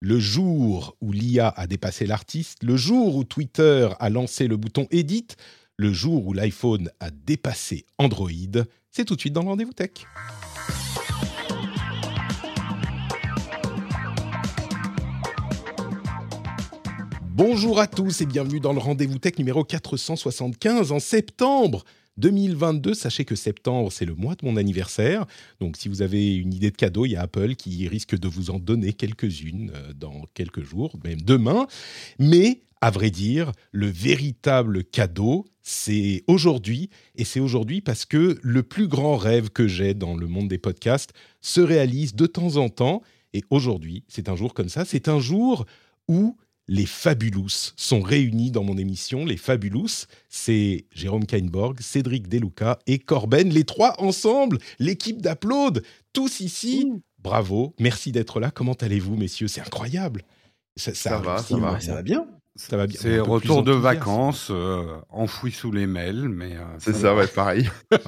Le jour où l'IA a dépassé l'artiste, le jour où Twitter a lancé le bouton Edit, le jour où l'iPhone a dépassé Android, c'est tout de suite dans le rendez-vous tech. Bonjour à tous et bienvenue dans le rendez-vous tech numéro 475 en septembre 2022. Sachez que septembre, c'est le mois de mon anniversaire. Donc si vous avez une idée de cadeau, il y a Apple qui risque de vous en donner quelques-unes euh, dans quelques jours, même demain. Mais à vrai dire, le véritable cadeau, c'est aujourd'hui. Et c'est aujourd'hui parce que le plus grand rêve que j'ai dans le monde des podcasts se réalise de temps en temps. Et aujourd'hui, c'est un jour comme ça. C'est un jour où les Fabulous sont réunis dans mon émission. Les Fabulous, c'est Jérôme Kainborg, Cédric Deluca et Corben, les trois ensemble, l'équipe d'Applaud, tous ici. Bravo, merci d'être là. Comment allez-vous, messieurs? C'est incroyable. Ça, va, ça va, ça va bien. Ça va bien. C'est retour de vacances, euh, enfoui sous les mails, mais. Euh, c'est ça, ouais, pareil.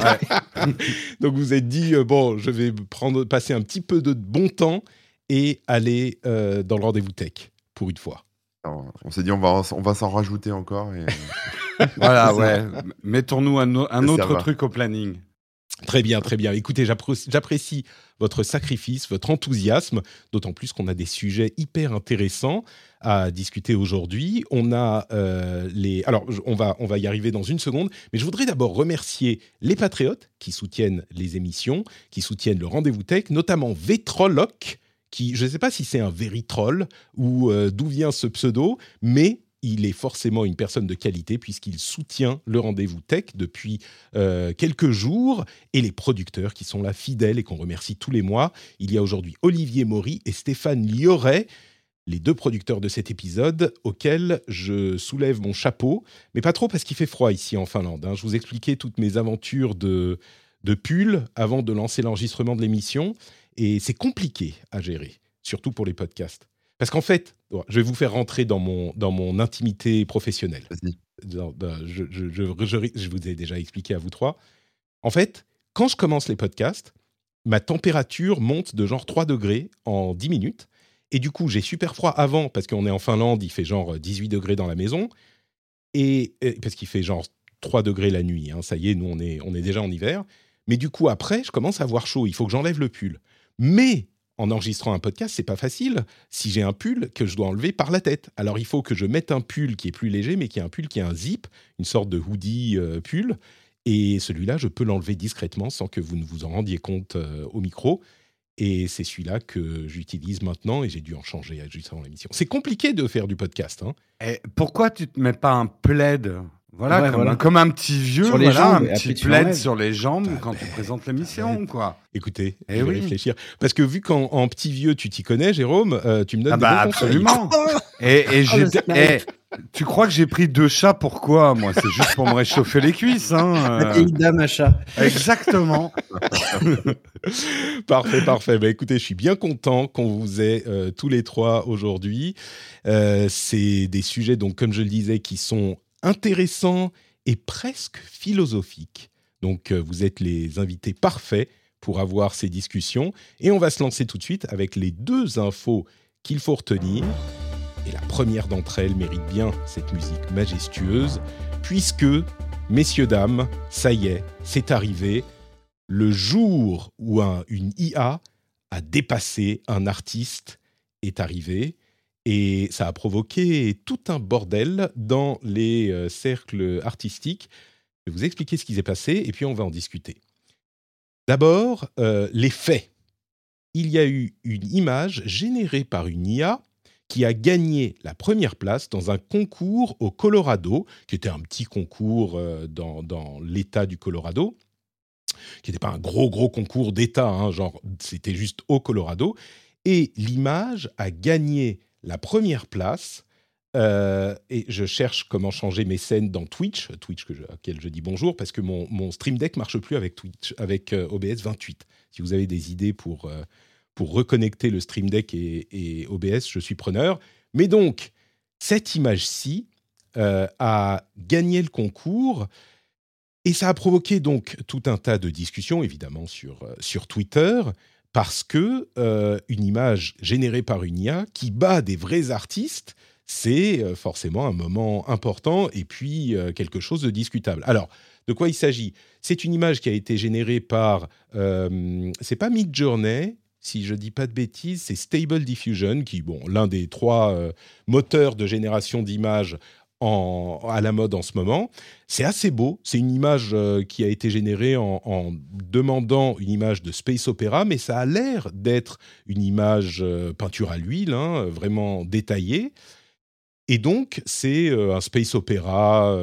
Donc vous êtes dit, euh, bon, je vais prendre, passer un petit peu de bon temps et aller dans le rendez-vous tech, pour une fois. On s'est dit, on va, on va s'en rajouter encore. Et... voilà, ouais. Mettons-nous un, un autre truc au planning. Très bien, très bien. Écoutez, j'apprécie votre sacrifice, votre enthousiasme, d'autant plus qu'on a des sujets hyper intéressants à discuter aujourd'hui. On a euh, les, alors on va on va y arriver dans une seconde, mais je voudrais d'abord remercier les patriotes qui soutiennent les émissions, qui soutiennent le rendez-vous tech, notamment Vetroloc qui, je ne sais pas si c'est un véritol ou euh, d'où vient ce pseudo, mais il est forcément une personne de qualité puisqu'il soutient le rendez-vous tech depuis euh, quelques jours et les producteurs qui sont là fidèles et qu'on remercie tous les mois. Il y a aujourd'hui Olivier Maury et Stéphane Lioret, les deux producteurs de cet épisode auxquels je soulève mon chapeau, mais pas trop parce qu'il fait froid ici en Finlande. Hein. Je vous expliquais toutes mes aventures de, de pull avant de lancer l'enregistrement de l'émission et c'est compliqué à gérer, surtout pour les podcasts. Parce qu'en fait, je vais vous faire rentrer dans mon, dans mon intimité professionnelle. Je, je, je, vous ai déjà expliqué à vous trois. En fait, quand je commence les podcasts, ma température monte de genre 3 degrés en 10 minutes. Et du coup, j'ai super froid avant, parce qu'on est en Finlande, il fait genre 18 degrés dans la maison. Et, parce qu'il fait genre 3 degrés la nuit. Hein, ça y est, nous, on est, on est déjà en hiver. Mais du coup, après, je commence à avoir chaud. Il faut que j'enlève le pull. Mais en enregistrant un podcast, c'est pas facile si j'ai un pull que je dois enlever par la tête. Alors il faut que je mette un pull qui est plus léger, mais qui est un pull qui a un zip, une sorte de hoodie euh, pull. Et celui-là, je peux l'enlever discrètement sans que vous ne vous en rendiez compte euh, au micro. Et c'est celui-là que j'utilise maintenant et j'ai dû en changer juste avant l'émission. C'est compliqué de faire du podcast. Hein. Et pourquoi tu te mets pas un plaid? Voilà, comme, Un, petit vieux, sur les jambes, un petit plaid sur les jambes quand tu présentes l'émission, quoi. Écoutez, je eh vais réfléchir. Parce que vu qu'en petit vieux, tu t'y connais, Jérôme, euh, tu me donnes ah bah absolument. et, et oh, j'ai, tu crois que j'ai pris deux chats pourquoi Moi, c'est juste pour me réchauffer les cuisses. Hein. La vieille dame à chat. Exactement. parfait, parfait. Bah, écoutez, je suis bien content qu'on vous ait euh, tous les trois aujourd'hui. Euh, c'est des sujets, donc, comme je le disais, qui sont intéressant et presque philosophique. Donc euh, vous êtes les invités parfaits pour avoir ces discussions. Et on va se lancer tout de suite avec les deux infos qu'il faut retenir. Et la première d'entre elles mérite bien cette musique majestueuse, puisque, messieurs, dames, ça y est, c'est arrivé. Le jour où une IA a dépassé un artiste est arrivé. Et ça a provoqué tout un bordel dans les euh, cercles artistiques. Je vais vous expliquer ce qui s'est passé et puis on va en discuter. D'abord, euh, les faits. Il y a eu une image générée par une IA qui a gagné la première place dans un concours au Colorado, qui était un petit concours euh, dans, l'État du Colorado. qui n'était pas un gros gros concours d'État, hein, genre c'était juste au Colorado. Et l'image a gagné la première place. Euh, et je cherche comment changer mes scènes dans Twitch, Twitch je, auquel je dis bonjour, parce que mon, mon, Stream Deck marche plus avec Twitch, avec euh, OBS 28. Si vous avez des idées pour, euh, pour reconnecter le Stream Deck et, et, OBS, je suis preneur. Mais donc, cette image-ci a gagné le concours et ça a provoqué donc tout un tas de discussions, évidemment, sur, sur Twitter parce que euh, une image générée par une IA qui bat des vrais artistes, c'est euh, forcément un moment important et puis euh, quelque chose de discutable. Alors, de quoi il s'agit? C'est une image qui a été générée par, c'est pas Midjourney, si je dis pas de bêtises, c'est Stable Diffusion, qui, bon, l'un des trois moteurs de génération d'images à la mode en ce moment. C'est assez beau. C'est une image euh, qui a été générée en, demandant une image de space opéra, mais ça a l'air d'être une image euh, peinture à l'huile, hein, vraiment détaillée. Et donc, c'est euh, un space opéra,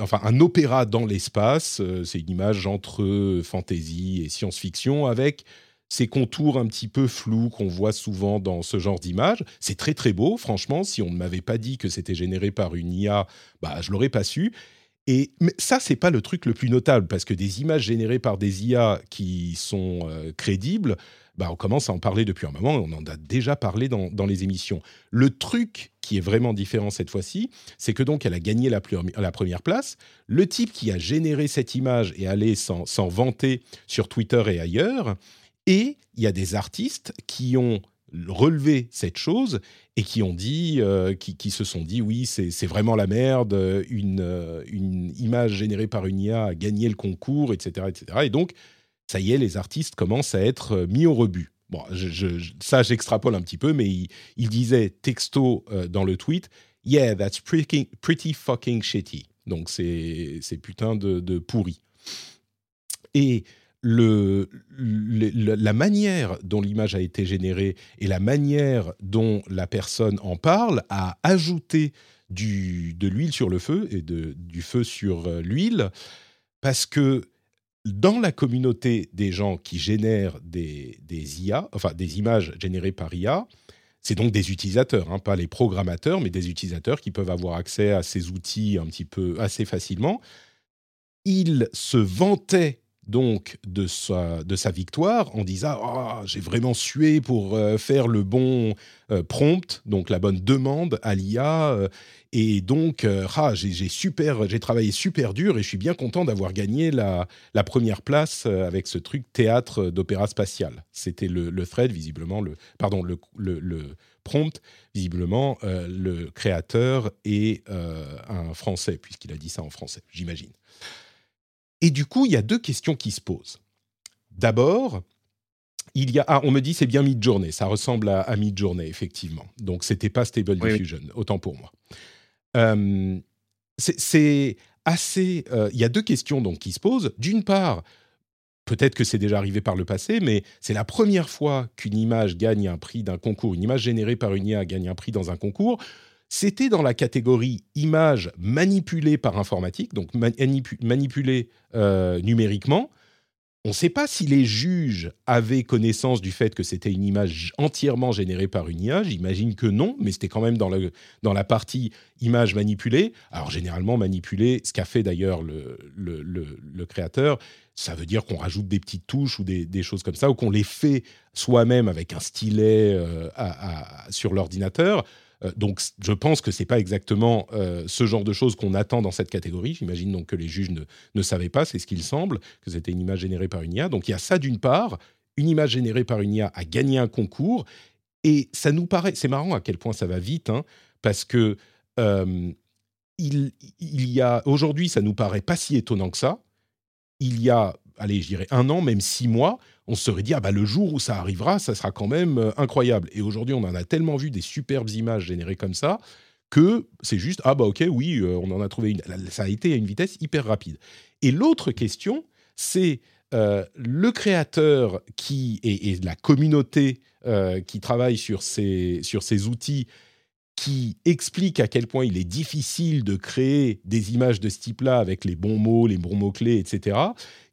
enfin un opéra dans l'espace. c'est une image entre fantasy et science-fiction avec ces contours un petit peu flous qu'on voit souvent dans ce genre d'image. C'est très très beau, franchement. Si on ne m'avait pas dit que c'était généré par une IA, bah, je l'aurais pas su. Et mais ça, c'est pas le truc le plus notable, parce que des images générées par des IA qui sont euh, crédibles, bah, on commence à en parler depuis un moment, on en a déjà parlé dans, les émissions. Le truc qui est vraiment différent cette fois-ci, c'est que donc elle a gagné la, la, première place. Le type qui a généré cette image est allé s'en vanter sur Twitter et ailleurs. Et il y a des artistes qui ont relevé cette chose et qui ont dit, euh, qui, se sont dit, oui, c'est vraiment la merde, une, euh, une image générée par une IA a gagné le concours, etc., etc. Et donc, ça y est, les artistes commencent à être euh, mis au rebut. Bon, je, ça, j'extrapole un petit peu, mais il, disait texto dans le tweet, Yeah, that's pretty, pretty fucking shitty. Donc, c'est putain de, de pourri. Et la manière dont l'image a été générée et la manière dont la personne en parle a ajouté de l'huile sur le feu et du feu sur euh, l'huile, parce que dans la communauté des gens qui génèrent des, des IA, enfin des images générées par IA, c'est donc des utilisateurs, hein, pas les programmateurs, mais des utilisateurs qui peuvent avoir accès à ces outils un petit peu assez facilement. Ils se vantaient donc de sa, de sa victoire en disant ah, j'ai vraiment sué pour euh, faire le bon euh, prompt, donc la bonne demande à l'IA. Euh, et donc, ah, j'ai super, j'ai travaillé super dur et je suis bien content d'avoir gagné la, la, première place avec ce truc théâtre d'opéra spatial. C'était le, thread, visiblement, le, pardon, le, le prompt, visiblement, le créateur est un Français, puisqu'il a dit ça en français, j'imagine. Et du coup, il y a deux questions qui se posent. D'abord, il y a, ah, on me dit c'est bien Midjourney, ça ressemble à, à Midjourney effectivement. Donc c'était pas Stable Diffusion, autant pour moi. Euh, c'est assez. Euh, il y a deux questions donc qui se posent. D'une part, peut-être que c'est déjà arrivé par le passé, mais c'est la première fois qu'une image gagne un prix d'un concours, une image générée par une IA gagne un prix dans un concours c'était dans la catégorie images manipulées par informatique, donc manipulées euh, numériquement. On ne sait pas si les juges avaient connaissance du fait que c'était une image entièrement générée par une IA. J'imagine que non, mais c'était quand même dans, la partie image manipulée. Alors généralement manipulée, ce qu'a fait d'ailleurs le, créateur, ça veut dire qu'on rajoute des petites touches ou des, des choses comme ça, ou qu'on les fait soi-même avec un stylet euh, sur l'ordinateur. Euh, donc, je pense que c'est pas exactement euh, ce genre de choses qu'on attend dans cette catégorie. J'imagine donc que les juges ne, ne savaient pas, c'est ce qu'il semble, que c'était une image générée par une IA. Donc, il y a ça d'une part. Une image générée par une IA a gagné un concours. Et ça nous paraît, c'est marrant à quel point ça va vite, hein, parce que euh, il, il, y a aujourd'hui, ça nous paraît pas si étonnant que ça. Il y a, allez, je dirais un an, même six mois, on se serait dit, ah bah le jour où ça arrivera, ça sera quand même euh, incroyable. Et aujourd'hui, on en a tellement vu des superbes images générées comme ça que c'est juste, ah bah ok, oui, euh, on en a trouvé une. Ça a été à une vitesse hyper rapide. Et l'autre question, c'est euh, le créateur qui et, la communauté qui travaille sur ces, sur ces outils qui explique à quel point il est difficile de créer des images de ce type-là avec les bons mots, les bons mots-clés, etc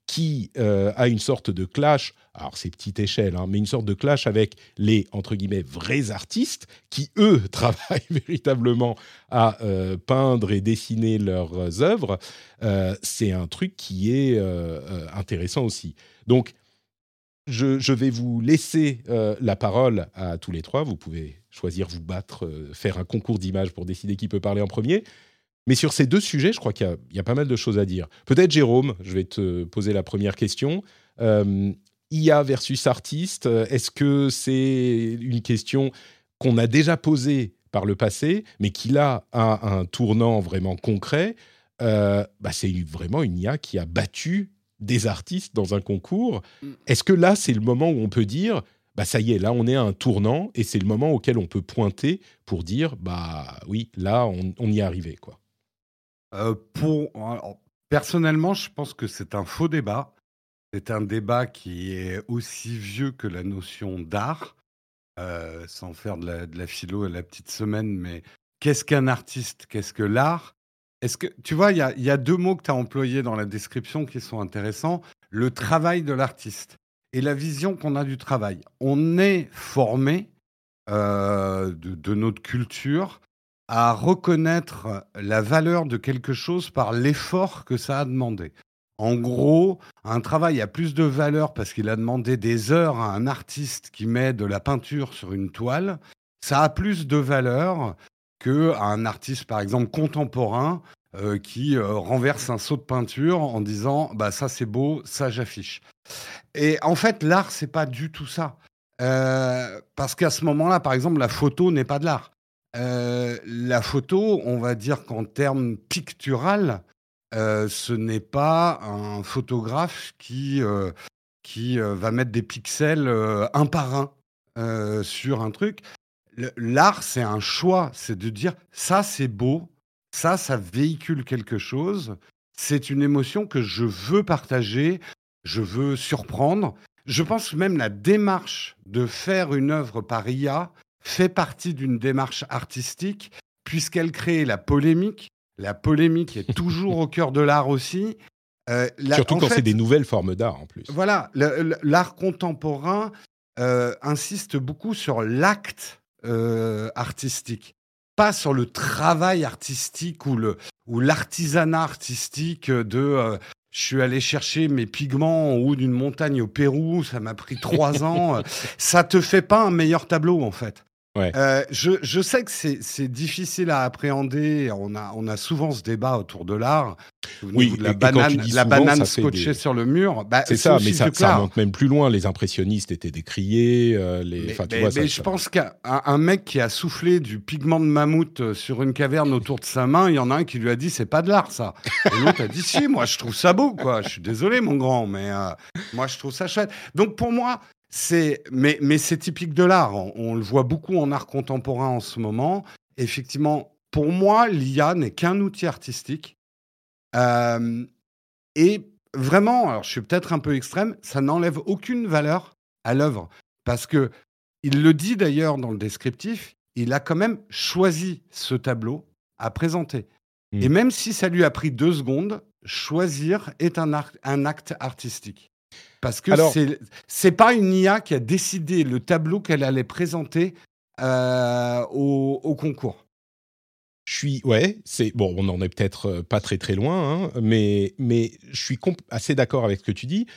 qui a une sorte de clash, alors c'est petite échelle, hein, mais une sorte de clash avec les, entre guillemets, vrais artistes qui, eux, travaillent véritablement à peindre et dessiner leurs œuvres, c'est un truc qui est intéressant aussi. Donc, je, vais vous laisser euh, la parole à tous les trois. Vous pouvez choisir, vous battre, euh, faire un concours d'images pour décider qui peut parler en premier. Mais sur ces deux sujets, je crois qu'il y, a pas mal de choses à dire. Peut-être Jérôme, je vais te poser la première question. Euh, IA versus artiste, est-ce que c'est une question qu'on a déjà posée par le passé, mais qui là a un tournant vraiment concret? Bah, C'est vraiment une IA qui a battu des artistes dans un concours. Mm. Est-ce que là, c'est le moment où on peut dire, bah ça y est, là, on est à un tournant et c'est le moment auquel on peut pointer pour dire, bah oui, là, on, y est arrivé, quoi? Euh, personnellement, je pense que c'est un faux débat. C'est un débat qui est aussi vieux que la notion d'art, euh, sans faire de la, de la philo à la petite semaine, mais qu'est-ce qu'un artiste? Qu'est-ce que l'art? Est-ce que tu vois, il y a, deux mots que tu as employés dans la description qui sont intéressants le travail de l'artiste et la vision qu'on a du travail. On est formé euh, de, notre culture à reconnaître la valeur de quelque chose par l'effort que ça a demandé. En gros, un travail a plus de valeur parce qu'il a demandé des heures à un artiste qui met de la peinture sur une toile. Ça a plus de valeur qu'un artiste, par exemple, contemporain euh, qui euh, renverse un seau de peinture en disant bah ça c'est beau, ça j'affiche. Et en fait, l'art c'est pas du tout ça, euh, parce qu'à ce moment-là, par exemple, la photo n'est pas de l'art. La photo, on va dire qu'en termes pictural, ce n'est pas un photographe qui qui va mettre des pixels un par un sur un truc. L'art, c'est un choix, c'est de dire ça c'est beau, ça, ça véhicule quelque chose. C'est une émotion que je veux partager, je veux surprendre. Je pense même la démarche de faire une œuvre par IA fait partie d'une démarche artistique, puisqu'elle crée la polémique. La polémique est toujours au cœur de l'art aussi. Euh, Surtout quand c'est des nouvelles formes d'art en plus. Voilà, l'art contemporain euh, insiste beaucoup sur l'acte euh, artistique pas sur le travail artistique ou le ou l'artisanat artistique de je suis allé chercher mes pigments en haut d'une montagne au Pérou, ça m'a pris trois ans. Ça te fait pas un meilleur tableau en fait. Euh, je, je, sais que c'est difficile à appréhender. On a, on a souvent ce débat autour de l'art. Oui, la banane, la banane scotchée sur le mur. Bah, c'est ça, mais ça, ça, remonte même plus loin. Les impressionnistes étaient décriés. Euh, les... Mais, tu vois, mais je pense qu'un mec qui a soufflé du pigment de mammouth euh, sur une caverne autour de sa main, il y en a un qui lui a dit c'est pas de l'art ça. Et l'autre a dit si, moi je trouve ça beau quoi. Je suis désolé mon grand, mais moi je trouve ça chouette. Donc pour moi, mais, mais c'est typique de l'art. On, le voit beaucoup en art contemporain en ce moment. Effectivement, pour moi, l'IA n'est qu'un outil artistique. Euh, et vraiment, alors je suis peut-être un peu extrême, ça n'enlève aucune valeur à l'œuvre. Parce que, il le dit d'ailleurs dans le descriptif, il a quand même choisi ce tableau à présenter. Mmh. Et même si ça lui a pris deux secondes, choisir est un, un acte artistique. Parce que ce c'est pas une IA qui a décidé le tableau qu'elle allait présenter euh, au, concours. Je suis ouais, c'est bon, on n'en est peut-être euh, pas très très loin, hein, mais mais je suis assez d'accord avec ce que tu dis.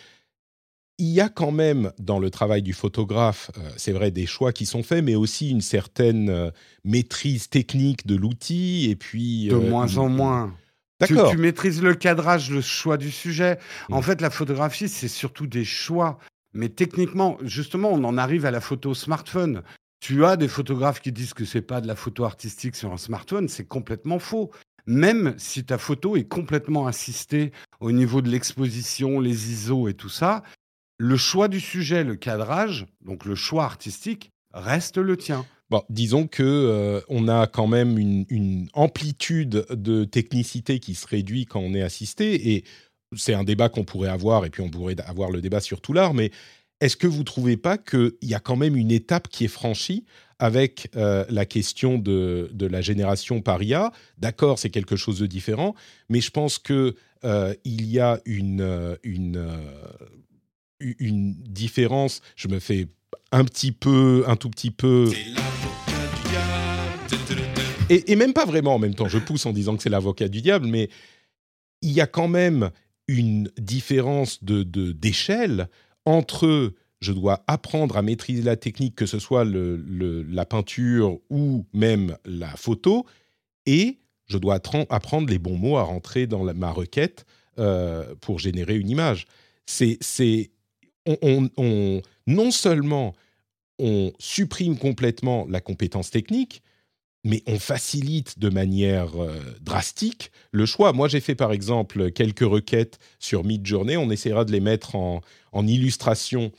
Il y a quand même dans le travail du photographe, euh, c'est vrai, des choix qui sont faits, mais aussi une certaine maîtrise technique de l'outil et puis de moins en moins. Tu, tu, maîtrises le cadrage, le choix du sujet. En mm. fait, la photographie, c'est surtout des choix. Mais techniquement, justement, on en arrive à la photo smartphone. Tu as des photographes qui disent que c'est pas de la photo artistique sur un smartphone, c'est complètement faux. Même si ta photo est complètement assistée au niveau de l'exposition, les ISO et tout ça, le choix du sujet, le cadrage, donc le choix artistique, reste le tien. Bon, disons que euh, on a quand même une, amplitude de technicité qui se réduit quand on est assisté, et c'est un débat qu'on pourrait avoir, et puis on pourrait avoir le débat sur tout l'art, mais est-ce que vous ne trouvez pas qu'il y a quand même une étape qui est franchie avec euh, la question de, la génération par IA. D'accord, c'est quelque chose de différent, mais je pense que euh, y a une, une, une différence. Je me fais un petit peu, un tout petit peu. Et, et, même pas vraiment en même temps. Je pousse en disant que c'est l'avocat du diable, mais il y a quand même une différence de d'échelle entre je dois apprendre à maîtriser la technique, que ce soit le, la peinture ou même la photo, et je dois apprendre les bons mots à rentrer dans ma requête euh, pour générer une image. C'est, on, on, non seulement on supprime complètement la compétence technique, mais on facilite de manière euh, drastique le choix. Moi, j'ai fait par exemple quelques requêtes sur Midjourney. On essaiera de les mettre en, illustration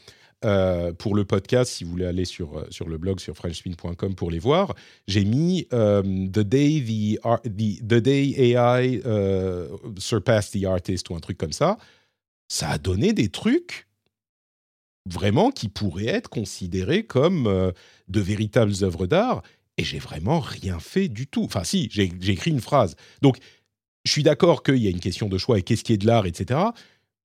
euh, pour le podcast, si vous voulez aller sur, euh, sur le blog sur frenchspin.com pour les voir, j'ai mis the, day the, the, Day AI Surpassed the Artist ou un truc comme ça. Ça a donné des trucs vraiment qui pourraient être considérés comme de véritables œuvres d'art et j'ai vraiment rien fait du tout. Enfin, si, j'ai écrit une phrase. Donc, je suis d'accord qu'il y a une question de choix et qu'est-ce qui est de l'art, etc.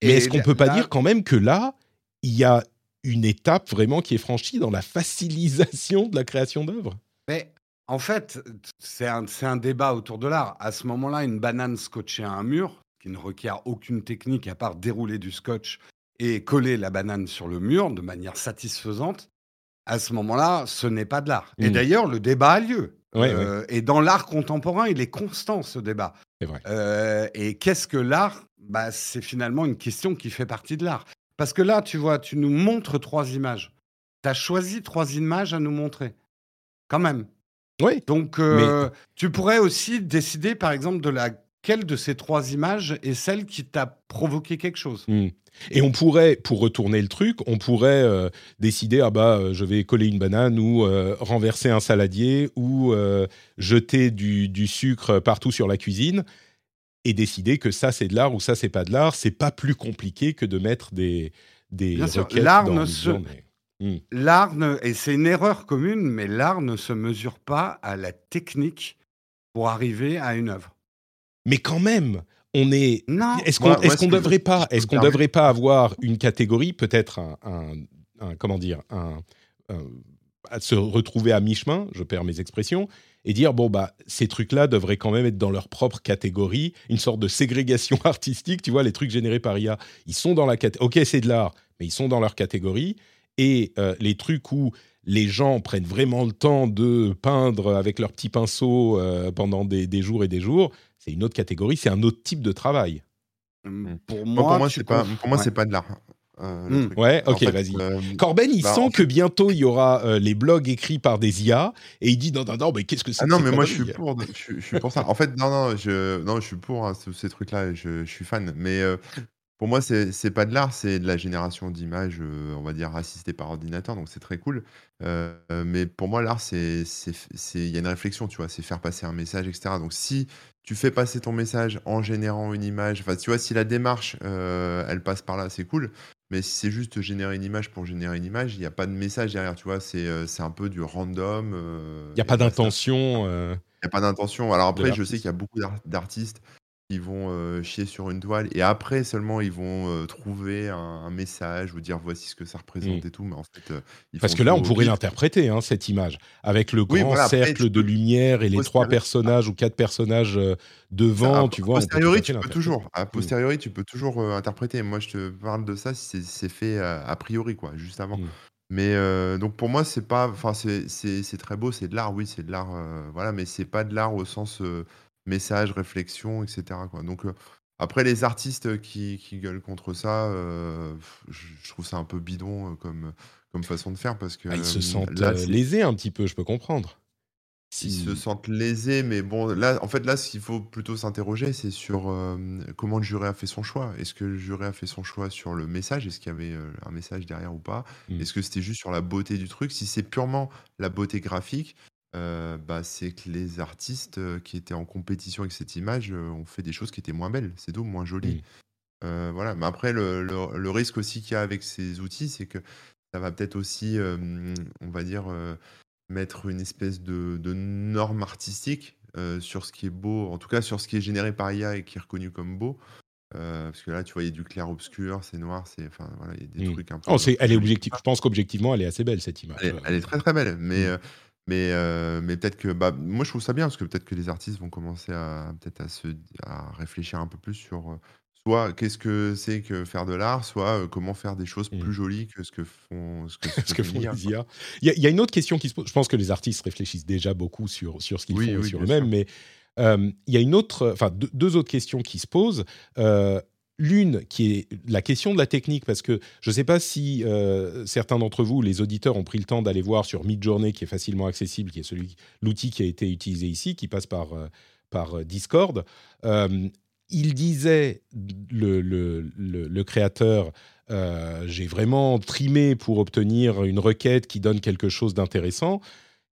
Mais est-ce qu'on ne peut pas dire quand même que là, il y a une étape vraiment qui est franchie dans la facilisation de la création d'œuvres? Mais en fait, c'est un, un, débat autour de l'art. À ce moment-là, une banane scotchée à un mur, qui ne requiert aucune technique à part dérouler du scotch et coller la banane sur le mur de manière satisfaisante, à ce moment-là, ce n'est pas de l'art. Et mmh. d'ailleurs, le débat a lieu. Euh, et dans l'art contemporain, il est constant ce débat. Vrai. Euh, et qu'est-ce que l'art? Bah, C'est finalement une question qui fait partie de l'art. Parce que là, tu vois, tu nous montres trois images. Tu as choisi trois images à nous montrer. Quand même. Oui. Donc, euh, tu pourrais aussi décider, par exemple, de laquelle de ces trois images est celle qui t'a provoqué quelque chose? Mmh. Et on pourrait, pour retourner le truc, on pourrait euh, décider ah bah euh, je vais coller une banane ou euh, renverser un saladier ou jeter du, du, sucre partout sur la cuisine et décider que ça c'est de l'art ou ça c'est pas de l'art. C'est pas plus compliqué que de mettre des des Bien sûr, l'art ne se hmm. l'art et c'est une erreur commune, mais l'art ne se mesure pas à la technique pour arriver à une œuvre. Mais quand même, on est. Est-ce qu'on est devrait pas, est-ce qu'on devrait pas avoir une catégorie, peut-être un, comment dire, un, à se retrouver à mi-chemin, je perds mes expressions, et dire bon bah ces trucs-là devraient quand même être dans leur propre catégorie, une sorte de ségrégation artistique. Tu vois, les trucs générés par IA, ils sont dans la catégorie. Ok, c'est de l'art, mais ils sont dans leur catégorie. Et euh, les trucs où les gens prennent vraiment le temps de peindre avec leur petit pinceau euh, pendant des, jours et des jours, c'est une autre catégorie, c'est un autre type de travail. Mmh. Pour moi, pour moi c'est pas, pour moi, c'est pas de l'art. Euh, mmh. Ouais, ok, vas-y. Euh, Corben, il bah, sent que bientôt il y aura euh, les blogs écrits par des IA et il dit non, non, non, mais qu'est-ce que c'est Ah non, mais moi je suis pour, je, suis pour ça. En fait, non, non, je, non, je suis pour hein, ces trucs-là, je, je, suis fan. Mais pour moi, c'est pas de l'art, c'est de la génération d'images, euh, on va dire, assistées par ordinateur, donc c'est très cool. Euh, mais pour moi, l'art, c'est il y a une réflexion, tu vois? C'est faire passer un message etc. Donc si tu fais passer ton message en générant une image, enfin, tu vois, si la démarche, euh, elle passe par là, c'est cool. Mais si c'est juste générer une image pour générer une image, il n'y a pas de message derrière, tu vois? C'est, c'est un peu du random, Il y a pas d'intention, Il y a pas d'intention. Alors après, je sais qu'il y a beaucoup d'artistes ils vont chier sur une toile et après seulement ils vont trouver un, message ou dire voici ce que ça représente mmh. et tout. Mais en fait, parce que là, on pourrait l'interpréter hein, cette image avec le grand cercle de lumière et les trois personnages ou quatre personnages devant. tu vois, a posteriori, tu peux toujours. A mmh. posteriori, tu peux toujours interpréter. Moi, je te parle de ça si c'est fait a priori, quoi, juste avant. Mmh. Mais donc pour moi, c'est pas, enfin c'est très beau, c'est de l'art, oui, c'est de l'art, voilà, mais c'est pas de l'art au sens message, réflexion, etc. Quoi. Donc, après, les artistes qui, qui gueulent contre ça, je, trouve ça un peu bidon comme, comme façon de faire parce que. Ah, ils se sentent lésés un petit peu, je peux comprendre. Ils se sentent lésés, mais bon, là, en fait, là, ce qu'il faut plutôt s'interroger, c'est sur comment le jury a fait son choix. Est-ce que le jury a fait son choix sur le message? Est-ce qu'il y avait un message derrière ou pas? Mmh. Est-ce que c'était juste sur la beauté du truc? Si c'est purement la beauté graphique, euh, bah, c'est que les artistes, euh, qui étaient en compétition avec cette image, euh, ont fait des choses qui étaient moins belles, c'est tout, moins jolies. voilà, mais après le le risque aussi qu'il y a avec ces outils, c'est que ça va peut-être aussi, on va dire, mettre une espèce de de norme artistique, sur ce qui est beau, en tout cas sur ce qui est généré par IA et qui est reconnu comme beau. Parce que là, tu vois, il y a du clair-obscur, c'est noir, c'est enfin, voilà, il y a des Mmh. trucs un peu Oh, peu elle est objective je pense qu'objectivement, elle est assez belle cette image, Elle est elle est très, très belle, mais mmh. heu mais heu, mais peut-être que, bah, moi je trouve ça bien parce que peut-être que les artistes vont commencer à peut-être à se à réfléchir un peu plus sur, heu, soit qu'est-ce que c'est que faire de l'art, soit, heu, comment faire des choses Mmh. plus jolies que ce que font ce que Ce ce que fait font les quoi. IA. Il y a il y a une autre question qui se pose je pense que les artistes réfléchissent déjà beaucoup sur sur ce qu'ils Oui, font et oui, sur bien eux-mêmes, sûr. mais il y a une autre, enfin deux 2 autres questions qui se posent. L'une qui est la question de la technique parce que je ne sais pas si, heu, certains d'entre vous, les auditeurs, ont pris le temps d'aller voir sur Midjourney qui est facilement accessible, qui est celui l'outil qui a été utilisé ici, qui passe par, heu, par, heu, Discord. Il disait le le le le créateur, «J'ai vraiment trimé pour obtenir une requête qui donne quelque chose d'intéressant».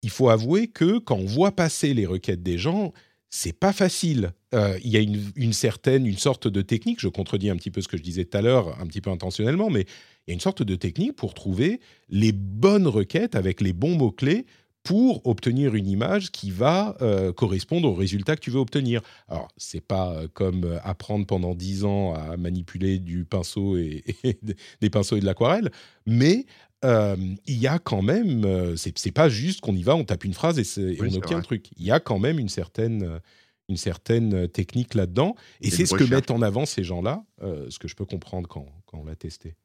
Il faut avouer que quand on voit passer les requêtes des gens, c'est pas facile. Heu, il y a une certaine une sorte de technique, je contredis un petit peu ce que je disais tout à l'heure, un petit peu intentionnellement, mais il y a une sorte de technique pour trouver les bonnes requêtes avec les bons mots-clés pour obtenir une image qui va, heu, correspondre au résultat que tu veux obtenir. Alors, c'est pas, heu, comme, apprendre pendant 10 ans à manipuler du pinceau et et des pinceaux et de l'aquarelle, mais hem, il y a quand même, heu, c'est pas juste qu'on y va, on tape une phrase et c'est et Oui, on obtient vrai. truc. Il y a quand même une certaine, heu, une certaine, technique là-dedans et c'est ce que mettent en avant ces gens-là, ce que je peux comprendre quand quand on l'a testé.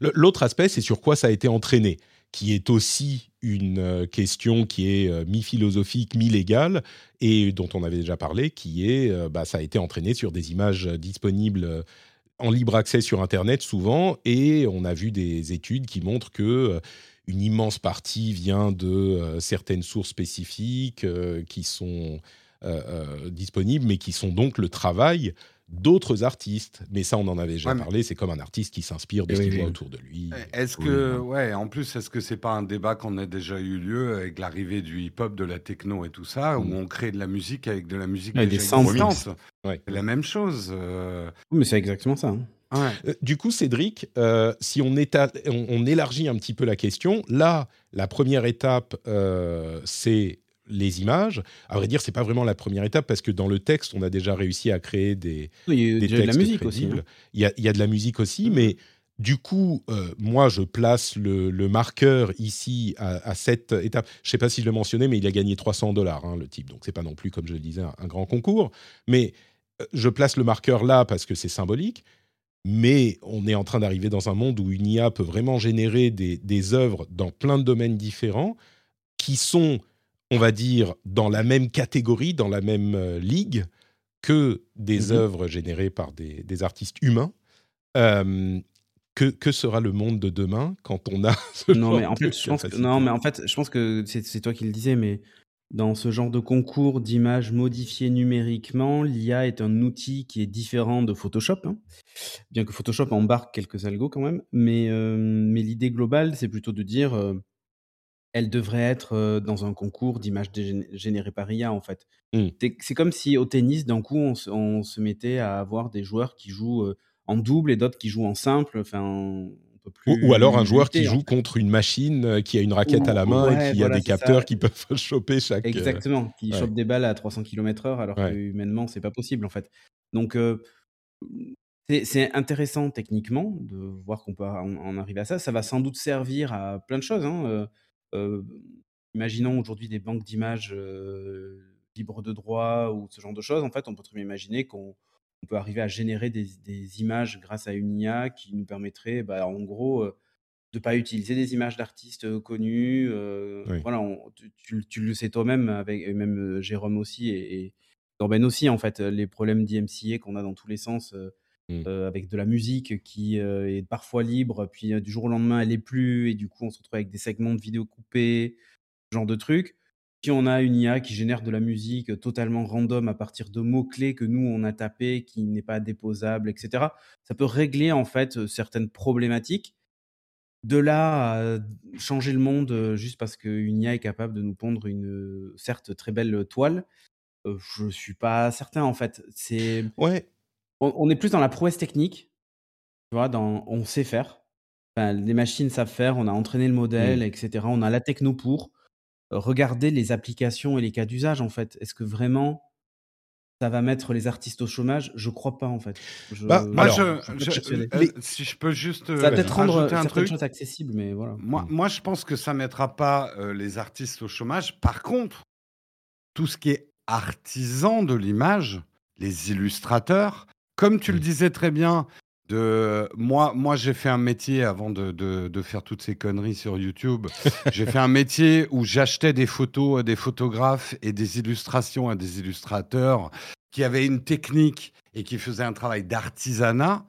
L'autre aspect, c'est sur quoi ça a été entraîné, qui est aussi une, question qui est, mi-philosophique, mi-légale et dont on avait déjà parlé, qui est, bah, ça a été entraîné sur des images, disponibles, en libre accès sur internet souvent et on a vu des études qui montrent que, heu, une immense partie vient de, heu, certaines sources spécifiques, heu, qui sont, disponibles, mais qui sont donc le travail d'autres artistes. Mais ça, on en avait déjà Ouais, mais parlé, c'est comme un artiste qui s'inspire de Et ce qu'il oui. voit autour de lui. Eh, est-ce Oui, que ouais, en plus, est-ce que c'est pas un débat qu'on a déjà eu lieu avec l'arrivée du hip-hop, de la techno et tout ça, où Mmh. on crée de la musique avec de la musique Ouais, des déjà existante? Ouais. C'est la même chose, Oui, mais c'est exactement ça, hein. ouais. Heu, du coup, Cédric, heu, si on éta on on élargit un petit peu la question, là, la première étape, c'est les images. À vrai dire, c'est pas vraiment la première étape parce que dans le texte, on a déjà réussi à créer des Il y a eu des déjà de la textes musique aussi, crédibles. hein. Il y a il y a de la musique aussi, Mmh mais du coup, heu, moi, je place le le marqueur ici à à cette étape. Je sais pas si je le mentionnais, mais il a gagné 300 hein, le type, donc c'est pas non plus, comme je le disais, un un grand concours. Mais, heu, je place le marqueur là parce que c'est symbolique, mais on est en train d'arriver dans un monde où une IA peut vraiment générer des des œuvres dans plein de domaines différents qui sont, on va dire, dans la même catégorie, dans la même, heu, ligue que des Mmh mh. œuvres générées par des des artistes humains. Hem, que que sera le monde de demain quand on a ce Non, mais genre en de fait, je pense que non, mais en fait, je pense que c'est toi qui le disais, mais dans ce genre de concours d'images modifiées numériquement, l'IA est un outil qui est différent de Photoshop, hein. Bien que Photoshop embarque quelques algos quand même, mais mais l'idée globale, c'est plutôt de dire, elle devrait être, dans un concours d'images dégén générées par IA, en fait. Mmh. C'est c'est comme si au tennis, d'un coup, on se on se mettait à avoir des joueurs qui jouent, en double et d'autres qui jouent en simple, enfin, on peut Ou ou alors un plus joueur qui en joue fait. contre une machine, qui a une raquette à la main et qui a des capteurs ça. qui peuvent choper chaque, Exactement, qui ouais, chope des balles à 300 kilomètres/heure alors ouais. qu'humainement, c'est pas possible, en fait. Donc c'est c'est intéressant techniquement de voir qu'on peut en en arriver à ça. Ça va sans doute servir à plein de choses, hein, imaginons aujourd'hui des banques d'images, libres de droit ou ce genre de choses. En fait, on peut très bien imaginer qu'on on peut arriver à générer des des images grâce à une IA qui nous permettrait, bah, en gros, de pas utiliser des images d'artistes, connus, Oui. voilà, on tu le sais toi-même avec et même, Jérôme aussi et et Corben aussi, en fait, les problèmes d'IMCA qu'on a dans tous les sens, Mmh. heu, avec de la musique qui, heu, est parfois libre, puis, heu, du jour au lendemain, elle l'est plus et du coup, on se retrouve avec des segments de vidéos coupés, ce genre de trucs. Puis on a une IA qui génère de la musique, totalement random à partir de mots-clés que nous, on a tapés, qui n'est pas déposable et cetera. Ça peut régler, en fait, certaines problématiques. De là à changer le monde, juste parce qu'une IA est capable de nous pondre une, certes très belle, toile, je suis pas certain, en fait. C'est Ouais, on on est plus dans la prouesse technique, tu vois? Dans on sait faire. enfin, les machines savent faire, on a entraîné le modèle, Mmh. etc. On a la techno pour. Heu, regarder les applications et les cas d'usage, en fait. Est-ce que vraiment ça va mettre les artistes au chômage? Je crois pas, en fait. Je Bah, Moi, Alors, je, je suis pas je- persuadé. euh, si je peux juste Ça va euh, peut-être rendre un certaines truc. choses accessibles, mais voilà. Moi, Mmh. moi, je pense que ça mettra pas euh, les artistes au chômage. Par contre, tout ce qui est artisan de l'image, les illustrateurs, comme tu le disais très bien, de moi, moi j'ai fait un métier avant de, de- de faire toutes ces conneries sur YouTube. j'ai fait un métier où j'achetais des photos à des photographes et des illustrations à des illustrateurs qui avaient une technique et qui faisaient un travail d'artisanat.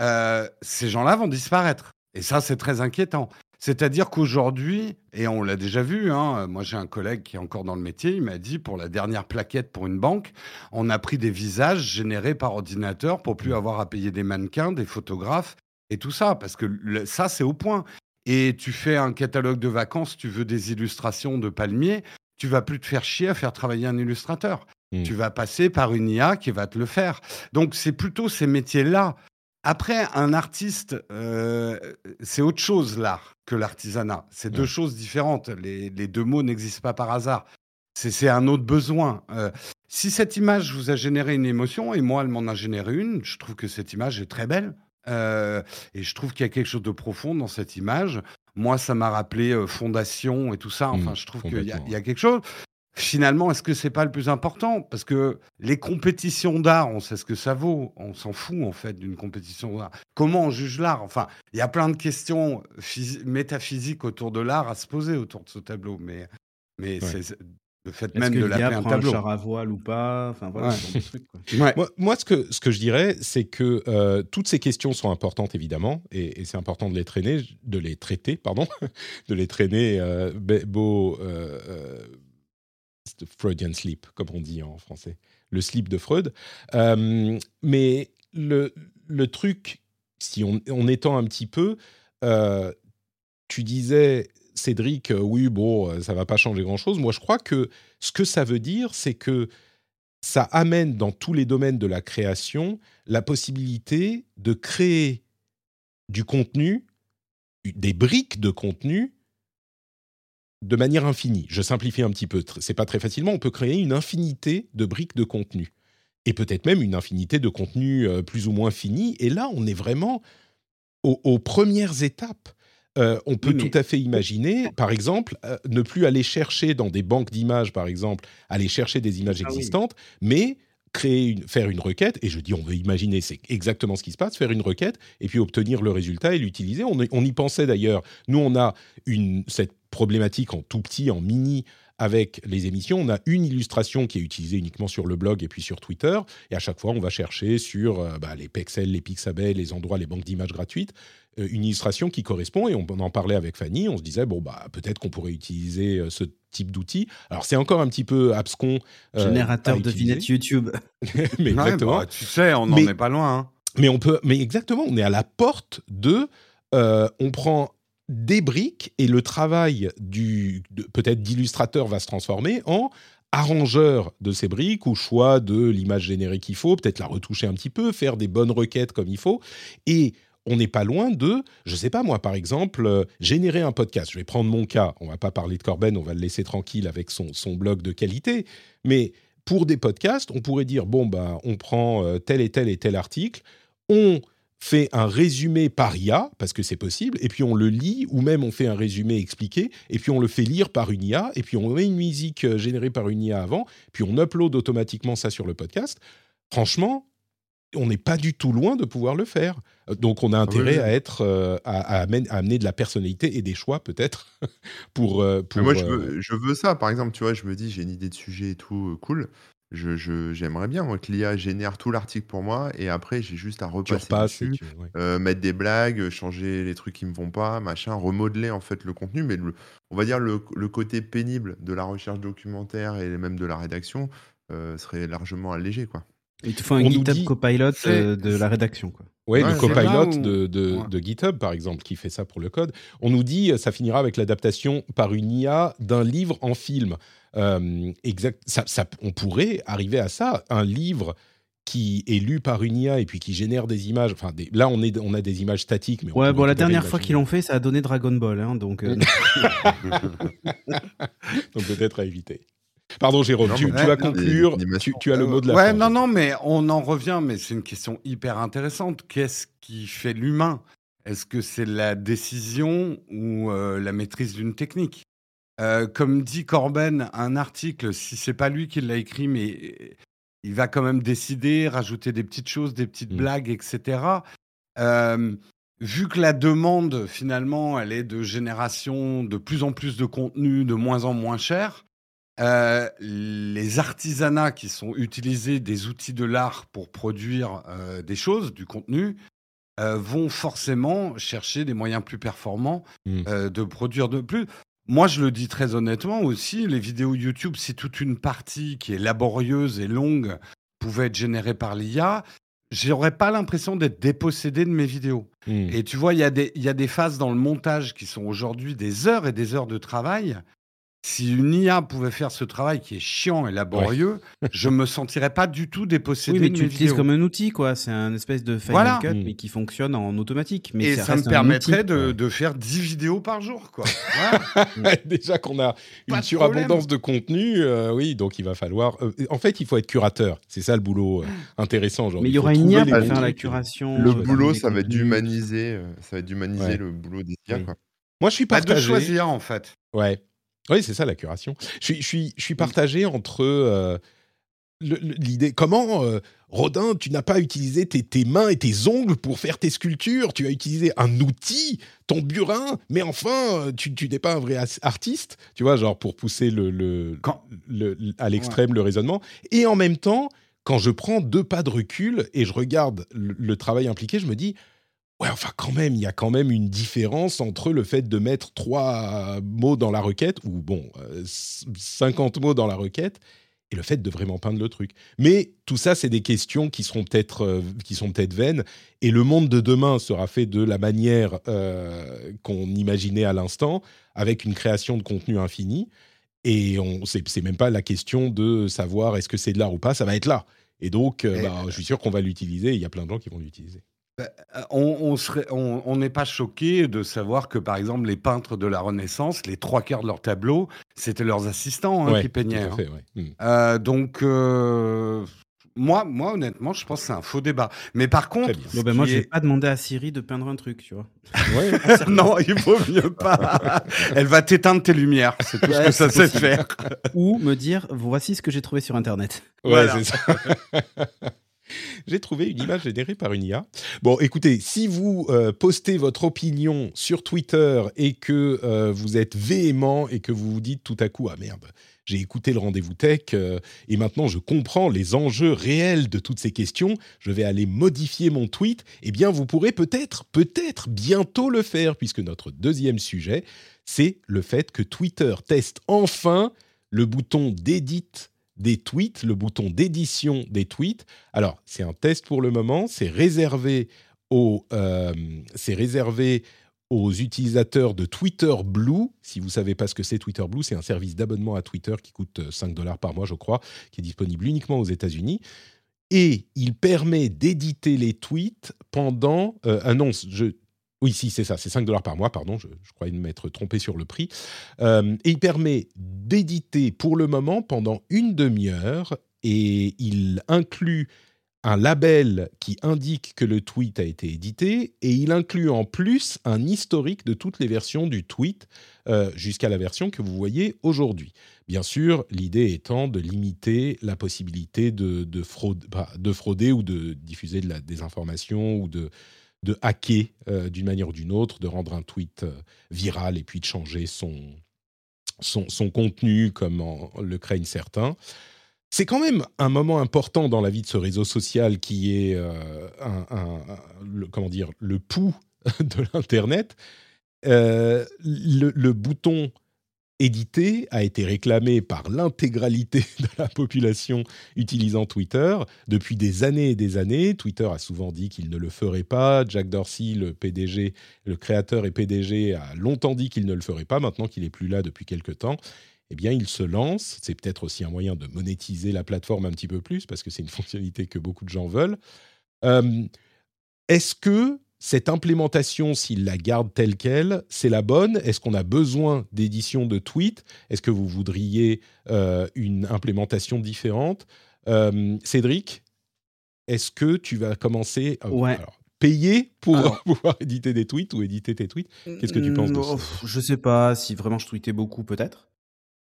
Euh, ces gens-là vont disparaître. Et ça, c'est très inquiétant. C'est-à-dire qu'aujourd'hui, et on l'a déjà vu, hein, moi j'ai un collègue qui est encore dans le métier, il m'a dit pour la dernière plaquette pour une banque, on a pris des visages générés par ordinateur pour plus avoir à payer des mannequins, des photographes et tout ça, parce que le- ça c'est au point. Et tu fais un catalogue de vacances, tu veux des illustrations de palmiers, tu vas plus te faire chier à faire travailler un illustrateur. Mm. Tu vas passer par une IA qui va te le faire. Donc c'est plutôt ces métiers-là. Après, un artiste, euh, c'est autre chose l'art que l'artisanat. C'est deux choses différentes. Les, les deux mots n'existent pas par hasard. C'est un autre besoin. Euh, si cette image vous a généré une émotion, et moi, elle m'en a généré une, je trouve que cette image est très belle. Euh, et je trouve qu'il y a quelque chose de profond dans cette image. Moi, ça m'a rappelé euh, Fondation et tout ça. Enfin, Mm, je trouve qu'il y a quelque chose. Finalement, est-ce que c'est pas le plus important? Parce que les compétitions d'art, on sait ce que ça vaut. On s'en fout en fait d'une compétition d'art. Comment on juge l'art? Enfin, il y a plein de questions phys- métaphysiques autour de l'art à se poser autour de ce tableau. Mais, mais Ouais. c'est c'est- le fait même que de l'IA l'appeler un prend un tableau. char à voile ou pas? Enfin, voilà, Ouais. ce genre de trucs, quoi. Ouais. Moi, moi, ce, que, ce que je dirais, c'est que euh, toutes ces questions sont importantes, évidemment, et, et c'est important de les traîner, de les traiter, pardon, de les traîner euh, be- beau euh, euh, Freudian sleep, comme on dit en français, le sleep de Freud. Euh, mais le, le truc, si on, on étend un petit peu, euh, tu disais, Cédric, euh, oui, bon, ça va pas changer grand-chose. Moi, je crois que ce que ça veut dire, c'est que ça amène dans tous les domaines de la création la possibilité de créer du contenu, des briques de contenu de manière infinie. Je simplifie un petit peu, c'est pas très facilement, on peut créer une infinité de briques de contenu et peut-être même une infinité de contenus euh, plus ou moins finis et là on est vraiment aux, aux premières étapes. Euh, on peut Oui, tout à fait imaginer, par exemple, euh, ne plus aller chercher dans des banques d'images, par exemple, aller chercher des images Ah oui. existantes, mais créer une, faire une requête, et je dis on veut imaginer, c'est exactement ce qui se passe, faire une requête, et puis obtenir le résultat et l'utiliser. On, y- on y pensait d'ailleurs, nous on a une, cette problématique en tout petit, en mini, avec les émissions, on a une illustration qui est utilisée uniquement sur le blog et puis sur Twitter, et à chaque fois on va chercher sur euh, bah, les Pexels, les Pixabay, les endroits, les banques d'images gratuites, euh, une illustration qui correspond, et on en parlait avec Fanny, on se disait, bon, bah, peut-être qu'on pourrait utiliser euh, ce type d'outil. Alors c'est encore un petit peu abscon. Générateur de vignettes YouTube. mais Ouais, exactement. bah, tu sais, on n'en est pas loin. hein. Mais on peut, mais exactement, on est à la porte de, on prend des briques et le travail du, peut-être d'illustrateur va se transformer en arrangeur de ces briques ou choix de l'image générée qu'il faut, peut-être la retoucher un petit peu, faire des bonnes requêtes comme il faut. Et on n'est pas loin de, je sais pas moi, par exemple, euh, générer un podcast. Je vais prendre mon cas. On va pas parler de Corben, on va le laisser tranquille avec son, son blog de qualité. Mais pour des podcasts, on pourrait dire bon bah on prend euh, tel et tel et tel article, on fait un résumé par IA parce que c'est possible, et puis on le lit ou même on fait un résumé expliqué, et puis on le fait lire par une IA, et puis on met une musique euh, générée par une IA avant, puis on upload automatiquement ça sur le podcast. Franchement, on n'est pas du tout loin de pouvoir le faire. Donc on a intérêt oui. à être euh, à, à amène- à amener de la personnalité et des choix peut-être pour euh, pour moi, je veux, je veux ça. Par exemple, tu vois, je me dis, j'ai une idée de sujet et tout, euh, cool. Je, je- j'aimerais bien moi, que l'IA génère tout l'article pour moi et après, j'ai juste à repasser dessus, tu- ouais. euh, mettre des blagues, euh, changer les trucs qui me vont pas, machin, remodeler en fait le contenu. Mais le- on va dire le, le côté pénible de la recherche documentaire et même de la rédaction euh, serait largement allégé, quoi. Il te faut un On GitHub dit- Copilot euh, de la rédaction, quoi. Ouais, Ouais, le copilot de, de, Ouais. de GitHub, par exemple, qui fait ça pour le code. On nous dit ça finira avec l'adaptation par une IA d'un livre en film. Euh, exact, ça, ça- on pourrait arriver à ça, un livre qui est lu par une IA et puis qui génère des images. Enfin, des- là, on, est, on a des images statiques. Mais Ouais, bon, la dernière fois qu'ils l'ont fait, ça a donné Dragon Ball. Hein, donc, euh, Donc peut-être à éviter. Pardon, Jérôme, Non, tu, vas conclure. tu as le mot de la ouais, fin. non, non, mais on en revient, mais c'est une question hyper intéressante. Qu'est-ce qui fait l'humain? Est-ce que c'est la décision ou euh, la maîtrise d'une technique? Euh, Comme dit Corben, un article, si c'est pas lui qui l'a écrit, mais il va quand même décider, rajouter des petites choses, des petites Mm. blagues, etc. Euh, vu que la demande, finalement, elle est de génération de plus en plus de contenu, de moins en moins cher, euh, les artisanats qui sont utilisés des outils de l'art pour produire euh, des choses, du contenu, euh, vont forcément chercher des moyens plus performants Mm. euh, de produire de plus. Moi, je le dis très honnêtement aussi, les vidéos YouTube, si toute une partie qui est laborieuse et longue pouvait être générée par l'IA, j'aurais pas l'impression d'être dépossédé de mes vidéos. Hmm. Et tu vois, il y, a des- il y a des phases dans le montage qui sont aujourd'hui des heures et des heures de travail. Si une IA pouvait faire ce travail qui est chiant et laborieux, je me sentirais pas du tout dépossédé oui, mais tu l'utilises comme un outil, quoi. C'est un espèce de Final Voilà. Cut, Mm. mais qui fonctionne en automatique. Mais et ça, ça me permettrait de, de faire 10 vidéos par jour. Quoi. Voilà. Déjà qu'on a une surabondance de contenu, euh, oui, donc il va falloir. euh, en fait, il faut être curateur. C'est ça le boulot euh, intéressant aujourd'hui. Mais il y aura une IA pour faire la curation. Le euh, boulot, ça va être d'humaniser, euh, ça va être d'humaniser Ouais. le boulot des IA, Oui. quoi. Moi, je suis Pas de choisir, en fait. Ouais. Oui, c'est ça la curation. Je suis, je suis, je suis partagé entre euh, l'idée. Comment, euh, Rodin, tu n'as pas utilisé tes, tes mains et tes ongles pour faire tes sculptures? Tu as utilisé un outil, ton burin, mais enfin, euh, tu, tu n'es pas un vrai artiste, tu vois, genre pour pousser le, le, Quand- le- à l'extrême le raisonnement. Et en même temps, quand je prends deux pas de recul et je regarde le travail impliqué, je me dis. Ouais, enfin, quand même, il y a quand même une différence entre le fait de mettre trois mots dans la requête, ou bon, euh, 50 mots dans la requête, et le fait de vraiment peindre le truc. Mais tout ça, c'est des questions qui seront peut-être euh, qui sont peut-être vaines, et le monde de demain sera fait de la manière euh, qu'on imaginait à l'instant, avec une création de contenu infini. Et on, c'est, même pas la question de savoir est-ce que c'est de l'art ou pas, ça va être là. Et donc, euh, bah, je suis sûr qu'on va l'utiliser. Il y a plein de gens qui vont l'utiliser. Euh, On on serait- on- on n'est pas choqué de savoir que, par exemple, les peintres de la Renaissance, les trois quarts de leurs tableaux, c'était leurs assistants hein, Ouais, qui peignaient. tout à hein. fait, ouais. Hmm. Euh, donc, euh, moi, moi, honnêtement, je pense que c'est un faux débat. Mais par contre, bien. ce Bon, ben, moi, qui je vais est- pas demander à Siri de peindre un truc, tu vois. Ouais. non, il vaut mieux pas. Elle va t'éteindre tes lumières. C'est tout ce Ouais, que ça c'est sait faire. Ou me dire, voici ce que j'ai trouvé sur Internet. Ouais, Voilà. c'est ça. J'ai trouvé une image générée par une IA. Bon, écoutez, si vous euh, postez votre opinion sur Twitter et que euh, vous êtes véhément et que vous vous dites tout à coup ah merde, j'ai écouté le rendez-vous tech euh, et maintenant je comprends les enjeux réels de toutes ces questions, je vais aller modifier mon tweet. Eh bien, vous pourrez peut-être, peut-être bientôt le faire puisque notre deuxième sujet, c'est le fait que Twitter teste enfin le bouton d'edit des tweets, le bouton d'édition des tweets. Alors, c'est un test pour le moment, c'est réservé aux, euh, réservé aux utilisateurs de Twitter Blue. Si vous savez pas ce que c'est Twitter Blue, c'est un service d'abonnement à Twitter qui coûte euh, 5 dollars par mois, je crois, qui est disponible uniquement aux États-Unis. Et il permet d'éditer les tweets pendant... Euh, non, je, oui, si, c'est ça, c'est 5 dollars par mois, pardon, je, je croyais m'être trompé sur le prix. Euh, et il permet d'éditer pour le moment pendant une demi-heure et il inclut un label qui indique que le tweet a été édité et il inclut en plus un historique de toutes les versions du tweet euh, jusqu'à la version que vous voyez aujourd'hui. Bien sûr, l'idée étant de limiter la possibilité de, de, fraude, bah, de frauder ou de diffuser de la désinformation ou de, de hacker euh, d'une manière ou d'une autre, de rendre un tweet euh, viral et puis de changer son, son, contenu comme le craignent certains. C'est quand même un moment important dans la vie de ce réseau social qui est euh, le, comment dire, le pouls de l'Internet. Le bouton édité a été réclamé par l'intégralité de la population utilisant Twitter depuis des années et des années. Twitter a souvent dit qu'il ne le ferait pas. Jack Dorsey, le PDG, le créateur et PDG, a longtemps dit qu'il ne le ferait pas. Maintenant qu'il est plus là depuis quelque temps, eh bien, il se lance. C'est peut-être aussi un moyen de monétiser la plateforme un petit peu plus, parce que c'est une fonctionnalité que beaucoup de gens veulent. Euh, est-ce que cette implémentation, s'il la garde telle qu'elle, c'est la bonne? Est-ce qu'on a besoin d'édition de tweets? Est-ce que vous voudriez euh, une implémentation différente? Euh, Cédric, est-ce que tu vas commencer ouais. payer pour pouvoir éditer des tweets ou éditer tes tweets? Qu'est-ce que tu penses de ça? Je sais pas si vraiment je tweetais beaucoup, peut-être.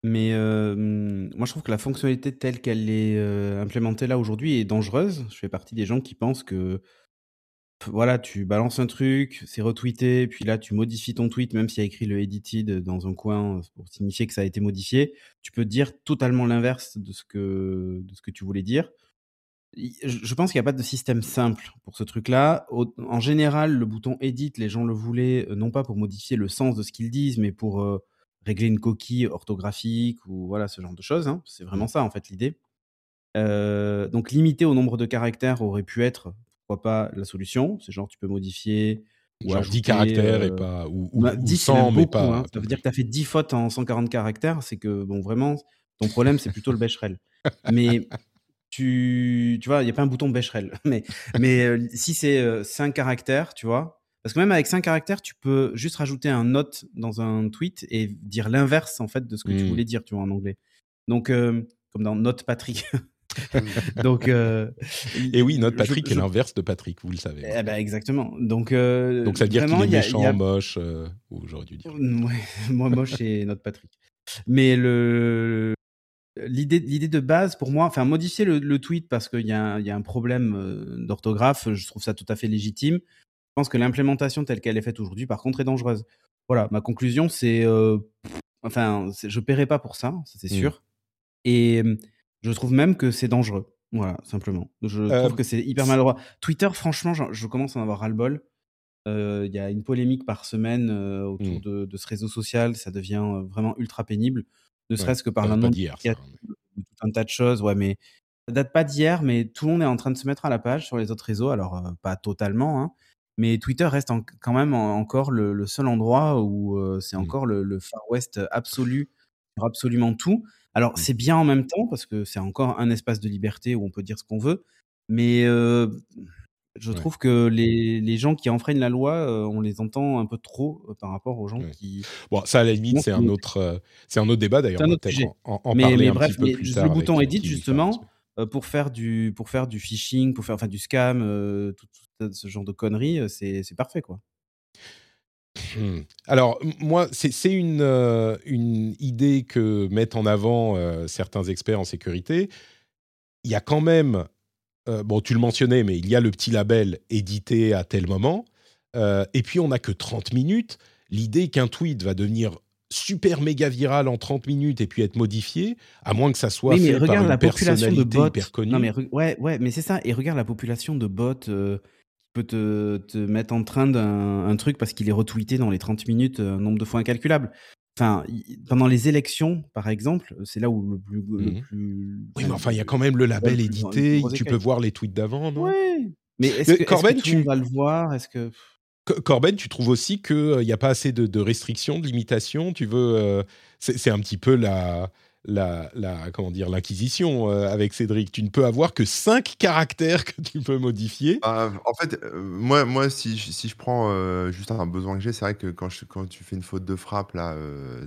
Mais moi, je trouve que la fonctionnalité telle qu'elle est implémentée là aujourd'hui est dangereuse. Je fais partie des gens qui pensent que voilà, tu balances un truc, c'est retweeté, puis là tu modifies ton tweet, même s'il y a écrit le edited dans un coin pour signifier que ça a été modifié. Tu peux dire totalement l'inverse de ce que de ce que tu voulais dire. Je pense qu'il n'y a pas de système simple pour ce truc-là. En général, le bouton edit, les gens le voulaient non pas pour modifier le sens de ce qu'ils disent, mais pour régler une coquille orthographique ou voilà ce genre de choses. Hein. C'est vraiment mmh. ça en fait l'idée. donc limiter au nombre de caractères aurait pu être pourquoi pas la solution. C'est genre tu peux modifier ou genre 10 caractères et pas ou, ou, 10 bah, mais pas. Hein. Ça veut dire que tu as fait 10 fautes en 140 caractères, c'est que bon vraiment ton problème c'est plutôt le Becherel. mais tu, tu vois, il n'y a pas un bouton Becherel. Mais, mais si c'est 5 caractères, tu vois, parce que même avec 5 caractères, tu peux juste rajouter un note dans un tweet et dire l'inverse en fait de ce que tu mmh. voulais dire, tu vois, en anglais. Donc, euh, comme dans Note Patrick. Donc, euh, et oui, Note Patrick est l'inverse de Patrick, vous le savez. Eh ben, exactement. Donc, euh, Donc ça veut dire qu'il est méchant, moche, ou j'aurais dû dire. Ouais, moi, moche et Note Patrick. Mais le, l'idée l'idée de base pour moi enfin modifier le, tweet parce qu'il y, y, a un problème d'orthographe je trouve ça tout à fait légitime je pense que l'implémentation telle qu'elle est faite aujourd'hui, par contre, est dangereuse. Voilà, ma conclusion, c'est. Euh, enfin, je paierai pas pour ça, c'est mmh. sûr. Et je trouve même que c'est dangereux. Voilà, simplement. Je trouve euh, que c'est hyper maladroit. Twitter, franchement, je, commence à en avoir ras-le-bol. Il y a une polémique par semaine autour mmh. de, ce réseau social. Ça devient vraiment ultra pénible. Ne serait-ce que par l'annonce de tout un tas de choses. Ouais, mais ça date pas d'hier, mais tout le monde est en train de se mettre à la page sur les autres réseaux. Alors, pas totalement, hein, mais Twitter reste quand même encore le, seul endroit où c'est mmh. encore le, Far West absolu sur absolument tout. Alors, mmh. c'est bien en même temps parce que c'est encore un espace de liberté où on peut dire ce qu'on veut, mais je trouve que les, gens qui enfreignent la loi, on les entend un peu trop par rapport aux gens qui. Bon, ça à la limite, c'est un autre, c'est un autre débat d'ailleurs. On peut en, en, parler un petit peu plus tard. Le bouton edit justement pour faire du pour faire du phishing, pour faire enfin du scam, tout, ce genre de conneries, c'est parfait quoi. Mmh. Alors moi, c'est une, une idée que mettent en avant certains experts en sécurité. Il y a quand même, bon tu le mentionnais, mais il y a le petit label édité à tel moment, et puis on n'a que 30 minutes. L'idée qu'un tweet va devenir super méga viral en 30 minutes et puis être modifié, à moins que ça soit fait par une la population de bots. hyper connue. Non mais ouais, ouais, mais c'est ça. Et regarde la population de bots euh, peut te, te, mettre en train d'un truc parce qu'il est retweeté dans les 30 minutes un nombre de fois incalculable. Enfin, pendant les élections, par exemple, c'est là où le plus, mmh plus. Oui, mais enfin, il y a quand même le label édité. Tu peux voir les tweets d'avant, non? Ouais. Mais est-ce que, Corben, tu vas le voir? Est-ce que Corben, tu trouves aussi qu'il n'y euh, a pas assez de, restrictions, de limitations? Tu veux, euh, c'est un petit peu la, la, la, comment dire l'inquisition euh, avec Cédric. Tu ne peux avoir que cinq caractères que tu peux modifier. Bah, en fait, moi, moi, si, si je prends juste un besoin que j'ai, c'est vrai que quand, je, quand tu fais une faute de frappe, là,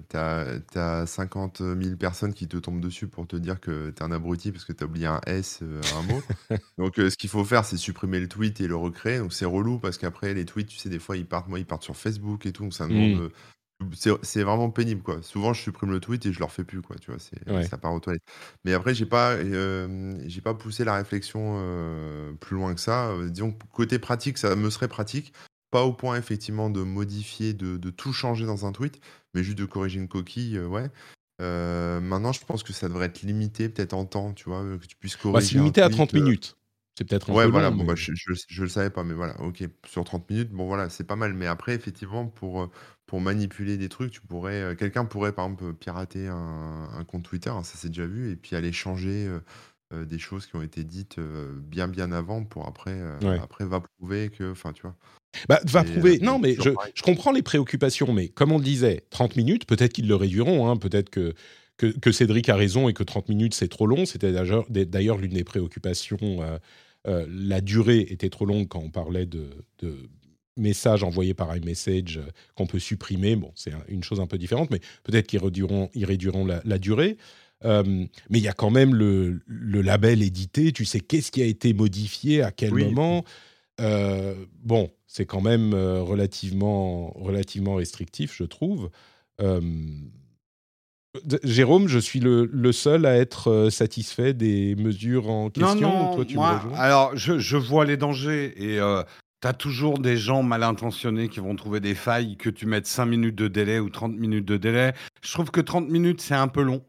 tu as, 50 000 personnes qui te tombent dessus pour te dire que tu es un abruti parce que tu as oublié un S, un mot. Donc, ce qu'il faut faire, c'est supprimer le tweet et le recréer. Donc, c'est relou parce qu'après, les tweets, tu sais, des fois, ils partent, moi, ils partent sur Facebook et tout. Donc, ça demande. Mmh. C'est vraiment pénible, quoi. Souvent, je supprime le tweet et je le refais plus, quoi, tu vois? C'est ça part aux toilettes. Mais après, j'ai pas, j'ai pas poussé la réflexion, plus loin que ça. disons côté pratique, ça me serait pratique. Pas au point, effectivement, de modifier, de de tout changer dans un tweet, mais juste de corriger une coquille, ouais. maintenant, je pense que ça devrait être limité, peut-être en temps, tu vois? que tu puisses Bah, c'est limité à 30 minutes. C'est peut-être un Ouais, voilà, bon, bah, je je le savais pas, mais voilà, OK. Sur 30 minutes, bon, voilà, c'est pas mal. Mais après, effectivement, pour, pour manipuler des trucs, tu pourrais, euh, quelqu'un pourrait par exemple pirater un, compte Twitter, hein, ça s'est déjà vu, et puis aller changer euh, euh, des choses qui ont été dites bien bien avant pour après, après va prouver que, enfin tu vois. Bah, va prouver. Non, mais je, je comprends les préoccupations, mais comme on le disait, 30 minutes, peut-être qu'ils le réduiront. hein, peut-être que, que, que Cédric a raison et que 30 minutes, c'est trop long. C'était d'ailleurs- l'une des préoccupations. la durée était trop longue quand on parlait de, de messages envoyés par iMessage euh, qu'on peut supprimer. Bon, c'est un- une chose un peu différente, mais peut-être qu'ils réduiront, ils réduiront la, la durée. Euh, mais il y a quand même le, le label édité. Tu sais qu'est-ce qui a été modifié, à quel Oui. moment? Euh, bon, c'est quand même relativement, relativement restrictif, je trouve. Euh, Jérôme, je suis le, le seul à être satisfait des mesures en question. Non, non, toi, tu moi, alors je, je vois les dangers et euh, t'as toujours des gens mal intentionnés qui vont trouver des failles, que tu mettes 5 minutes de délai ou 30 minutes de délai. Je trouve que 30 minutes, c'est un peu long.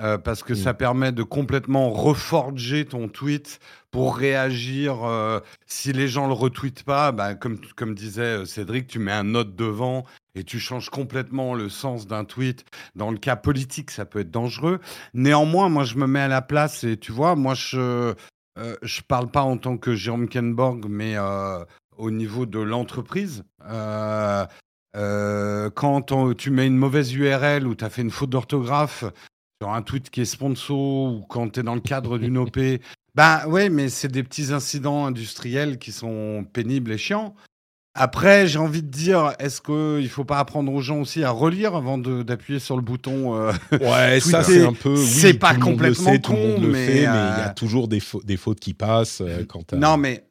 euh, parce que Mm. ça permet de complètement reforger ton tweet pour réagir. euh, si les gens le retweetent pas, bah, comme, comme disait euh, Cédric, tu mets un note devant et tu changes complètement le sens d'un tweet. Dans le cas politique, ça peut être dangereux. Néanmoins, moi, je me mets à la place et tu vois, moi, je euh, je parle pas en tant que Jérôme Kenborg, mais au niveau de l'entreprise. Euh, euh, quand on- tu mets une mauvaise URL ou tu as fait une faute d'orthographe sur un tweet qui est sponsor ou quand tu es dans le cadre d'une OP, bah ouais, mais c'est des petits incidents industriels qui sont pénibles et chiants. Après, j'ai envie de dire, est-ce qu'il ne faut pas apprendre aux gens aussi à relire avant d'appuyer sur le bouton euh, Ouais, ça c'est un peu. Oui, c'est pas le complètement sait, tout le monde con, le mais, il y a toujours des, fau- des fautes qui passent euh, quand Non, mais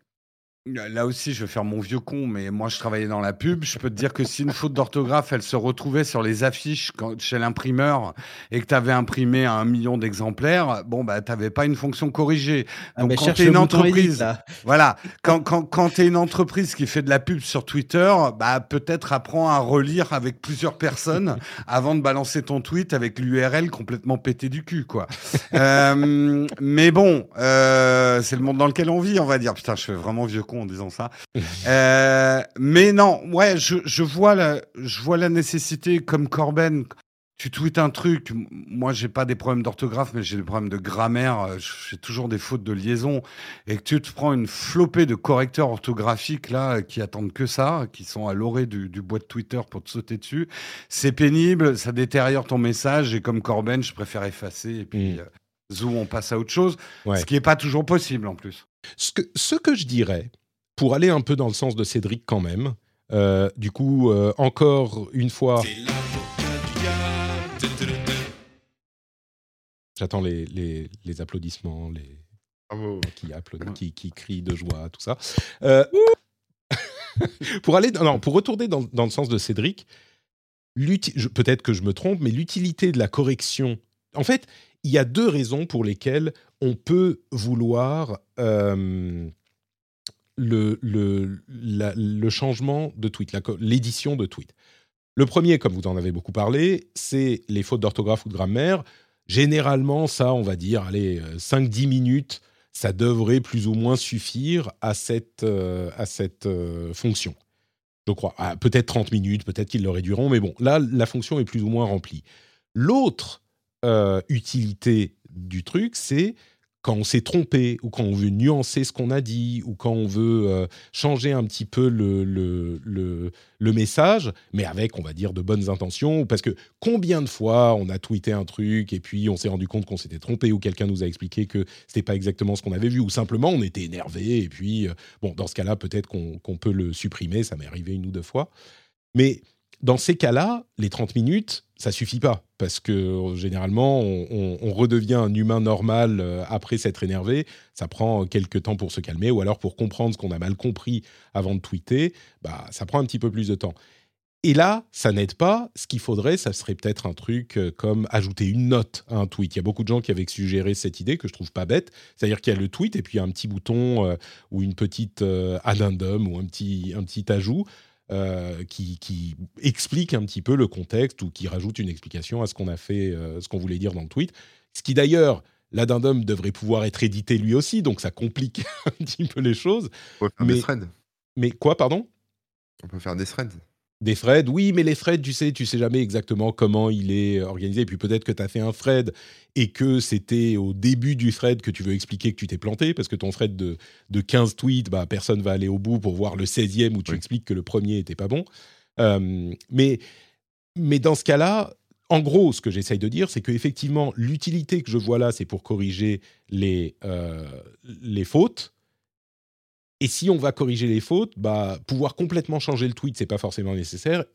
là aussi, je vais faire mon vieux con, mais moi, je travaillais dans la pub. Je peux te dire que si une faute d'orthographe, elle se retrouvait sur les affiches quand, chez l'imprimeur et que tu avais imprimé un million d'exemplaires, bon, bah, tu n'avais pas une fonction corrigée. Ah, Donc, bah, quand cherche tu es le une bouton edit, entreprise, là. voilà, quand, quand, quand tu es une entreprise qui fait de la pub sur Twitter, bah, peut-être apprends à relire avec plusieurs personnes avant de balancer ton tweet avec l'URL complètement pété du cul, quoi. Euh, mais bon, euh, c'est le monde dans lequel on vit, on va dire. Putain, je fais vraiment vieux con en disant ça. Euh, mais non, ouais, je, je, vois la, je vois la nécessité, comme Corben, tu tweets un truc, moi j'ai pas des problèmes d'orthographe, mais j'ai des problèmes de grammaire, euh, j'ai toujours des fautes de liaison, et que tu te prends une flopée de correcteurs orthographiques là, qui attendent que ça, qui sont à l'orée du, du bois de Twitter pour te sauter dessus, c'est pénible, ça détériore ton message, et comme Corben, je préfère effacer, et puis Mm. euh, zou, on passe à autre chose, Ouais. ce qui est pas toujours possible en plus. Ce que, ce que je dirais, pour aller un peu dans le sens de Cédric quand même, euh, du coup, euh, encore une fois, j'attends les, les, les applaudissements, les Bravo. qui applaudissent, qui, qui crient de joie, tout ça. Euh, pour aller, non, pour retourner dans, dans le sens de Cédric, peut-être que je me trompe, mais l'utilité de la correction. En fait, il y a deux raisons pour lesquelles on peut vouloir euh, le, le, le changement de tweet, l'édition de tweet. Le premier, comme vous en avez beaucoup parlé, c'est les fautes d'orthographe ou de grammaire. Généralement, ça, on va dire, allez, euh, 5-10 minutes, ça devrait plus ou moins suffire à cette, euh, à cette euh, fonction. Je crois. Ah, peut-être 30 minutes, peut-être qu'ils le réduiront, mais bon, là, la fonction est plus ou moins remplie. L'autre euh, utilité du truc, c'est quand on s'est trompé ou quand on veut nuancer ce qu'on a dit ou quand on veut euh, changer un petit peu le, le, le, message, mais avec, on va dire, de bonnes intentions. Parce que combien de fois on a tweeté un truc et puis on s'est rendu compte qu'on s'était trompé ou quelqu'un nous a expliqué que c'était pas exactement ce qu'on avait vu ou simplement on était énervé et puis, euh, bon, dans ce cas-là, peut-être qu'on qu'on peut le supprimer, ça m'est arrivé une ou deux fois. Mais dans ces cas-là, les 30 minutes, ça suffit pas parce que généralement, on, redevient un humain normal euh, après s'être énervé. Ça prend quelques temps pour se calmer ou alors pour comprendre ce qu'on a mal compris avant de tweeter, bah, ça prend un petit peu plus de temps. Et là, ça n'aide pas. Ce qu'il faudrait, ça serait peut-être un truc euh, comme ajouter une note à un tweet. Il y a beaucoup de gens qui avaient suggéré cette idée que je trouve pas bête. C'est-à-dire qu'il y a le tweet et puis un petit bouton euh, ou une petite euh, addendum ou un petit, un petit ajout euh, qui, qui explique un petit peu le contexte ou qui rajoute une explication à ce qu'on a fait, euh, ce qu'on voulait dire dans le tweet. Ce qui d'ailleurs, l'addendum devrait pouvoir être édité lui aussi, donc ça complique un petit peu les choses. On peut faire Mais- des threads. Mais quoi, pardon? On peut faire des threads. Des threads, oui, mais les threads, tu sais, tu sais jamais exactement comment il est organisé. Et puis peut-être que tu as fait un thread et que c'était au début du thread que tu veux expliquer que tu t'es planté, parce que ton thread de, de 15 tweets, bah, personne va aller au bout pour voir le 16e où tu expliques que le premier était pas bon. Euh, mais, mais dans ce cas-là, en gros, ce que j'essaye de dire, c'est qu'effectivement, l'utilité que je vois là, c'est pour corriger les, euh, les fautes et si on va corriger les fautes, bah, pouvoir complètement changer le tweet, c'est pas forcément nécessaire.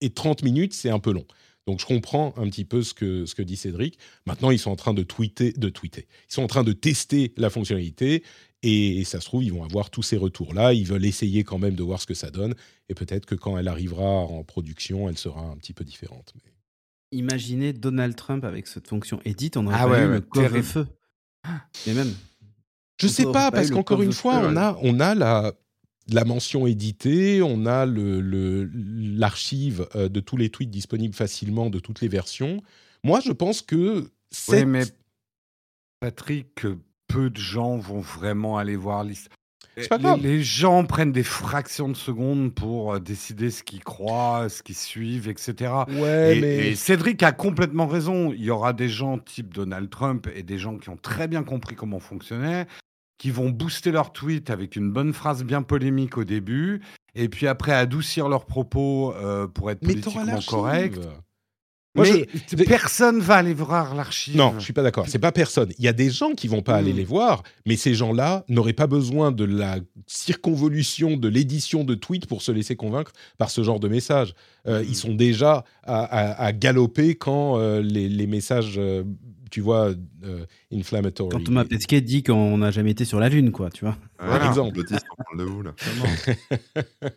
Et 30 minutes, c'est un peu long. Donc je comprends un petit peu ce que, ce que dit Cédric. Maintenant, ils sont en train de tweeter, de tweeter. Ils sont en train de tester la fonctionnalité et, ça se trouve, ils vont avoir tous ces retours-là. Ils veulent essayer quand même de voir ce que ça donne. Et peut-être que quand elle arrivera en production, elle sera un petit peu différente. Mais... Imaginez Donald Trump avec cette fonction edit, on aurait ah pas eu le couvre-feu. Mais même, je sais pas, parce qu'encore une fois, on a, on a la, la mention éditée, on a l'archive le, euh, de tous les tweets disponibles facilement de toutes les versions. Moi, je pense que c'est. Oui, mais Patrick, peu de gens vont vraiment aller voir l'histoire. Les, les, gens prennent des fractions de secondes pour euh, décider ce qu'ils croient, ce qu'ils suivent, etc. Ouais, mais... et, Cédric a complètement raison. Il y aura des gens type Donald Trump et des gens qui ont très bien compris comment fonctionnait qui vont booster leur tweet avec une bonne phrase bien polémique au début, et puis après adoucir leurs propos euh, pour être politiquement correct. Moi, mais je... personne va aller voir l'archive. Non, je suis pas d'accord. C'est pas personne. Il y a des gens qui vont pas aller hmm. les voir, mais ces gens-là n'auraient pas besoin de la circonvolution de l'édition de tweets pour se laisser convaincre par ce genre de message. Euh, ils hmm. sont déjà à, galoper quand euh, les, les, messages tu vois, euh, inflammatory. Quand Thomas Pesquet dit qu'on n'a jamais été sur la Lune, quoi, tu vois. Par exemple. de vous, là.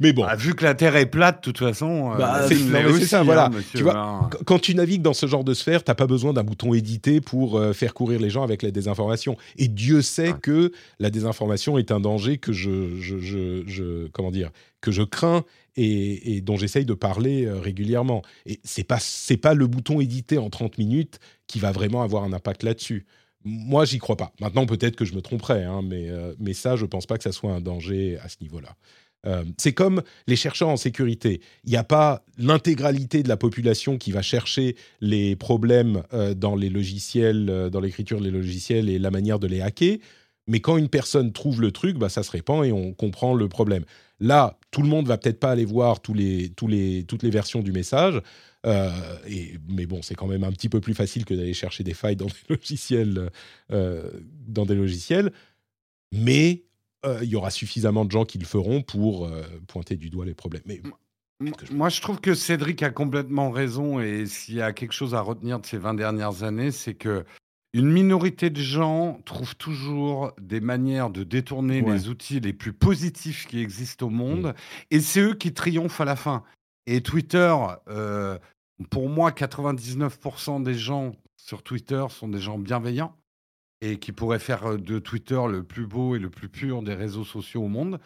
mais bon. Bah, vu que la Terre est plate, de toute façon. Euh, bah, c'est ça, voilà. Hein, tu vois, quand tu navigues dans ce genre de sphère, t'as pas besoin d'un bouton édité pour euh, faire courir les gens avec la désinformation. Et Dieu sait que la désinformation est un danger que je, je, je, je comment dire, que je crains et, dont j'essaye de parler euh, régulièrement. Et c'est pas c'est pas le bouton éditer en 30 minutes qui va vraiment avoir un impact là-dessus. Moi, j'y crois pas. Maintenant, peut-être que je me tromperais, hein, mais, euh, mais ça, je pense pas que ça soit un danger à ce niveau-là. Euh, c'est comme les chercheurs en sécurité. Il n'y a pas l'intégralité de la population qui va chercher les problèmes dans les logiciels, dans l'écriture des logiciels et la manière de les hacker. Mais quand une personne trouve le truc, bah, ça se répand et on comprend le problème. Là, tout le monde va peut-être pas aller voir tous les, tous les, toutes les versions du message. Euh, et, mais bon, c'est quand même un petit peu plus facile que d'aller chercher des failles dans des logiciels. Euh, dans des logiciels. Mais euh, il y aura suffisamment de gens qui le feront pour pointer du doigt les problèmes. Mais, moi, je trouve que Cédric a complètement raison. Et s'il y a quelque chose à retenir de ces 20 dernières années, c'est que une minorité de gens trouvent toujours des manières de détourner les outils les plus positifs qui existent au monde, mmh. et c'est eux qui triomphent à la fin. Et Twitter, euh, pour moi, 99% des gens sur Twitter sont des gens bienveillants et qui pourraient faire euh, de Twitter le plus beau et le plus pur des réseaux sociaux au monde.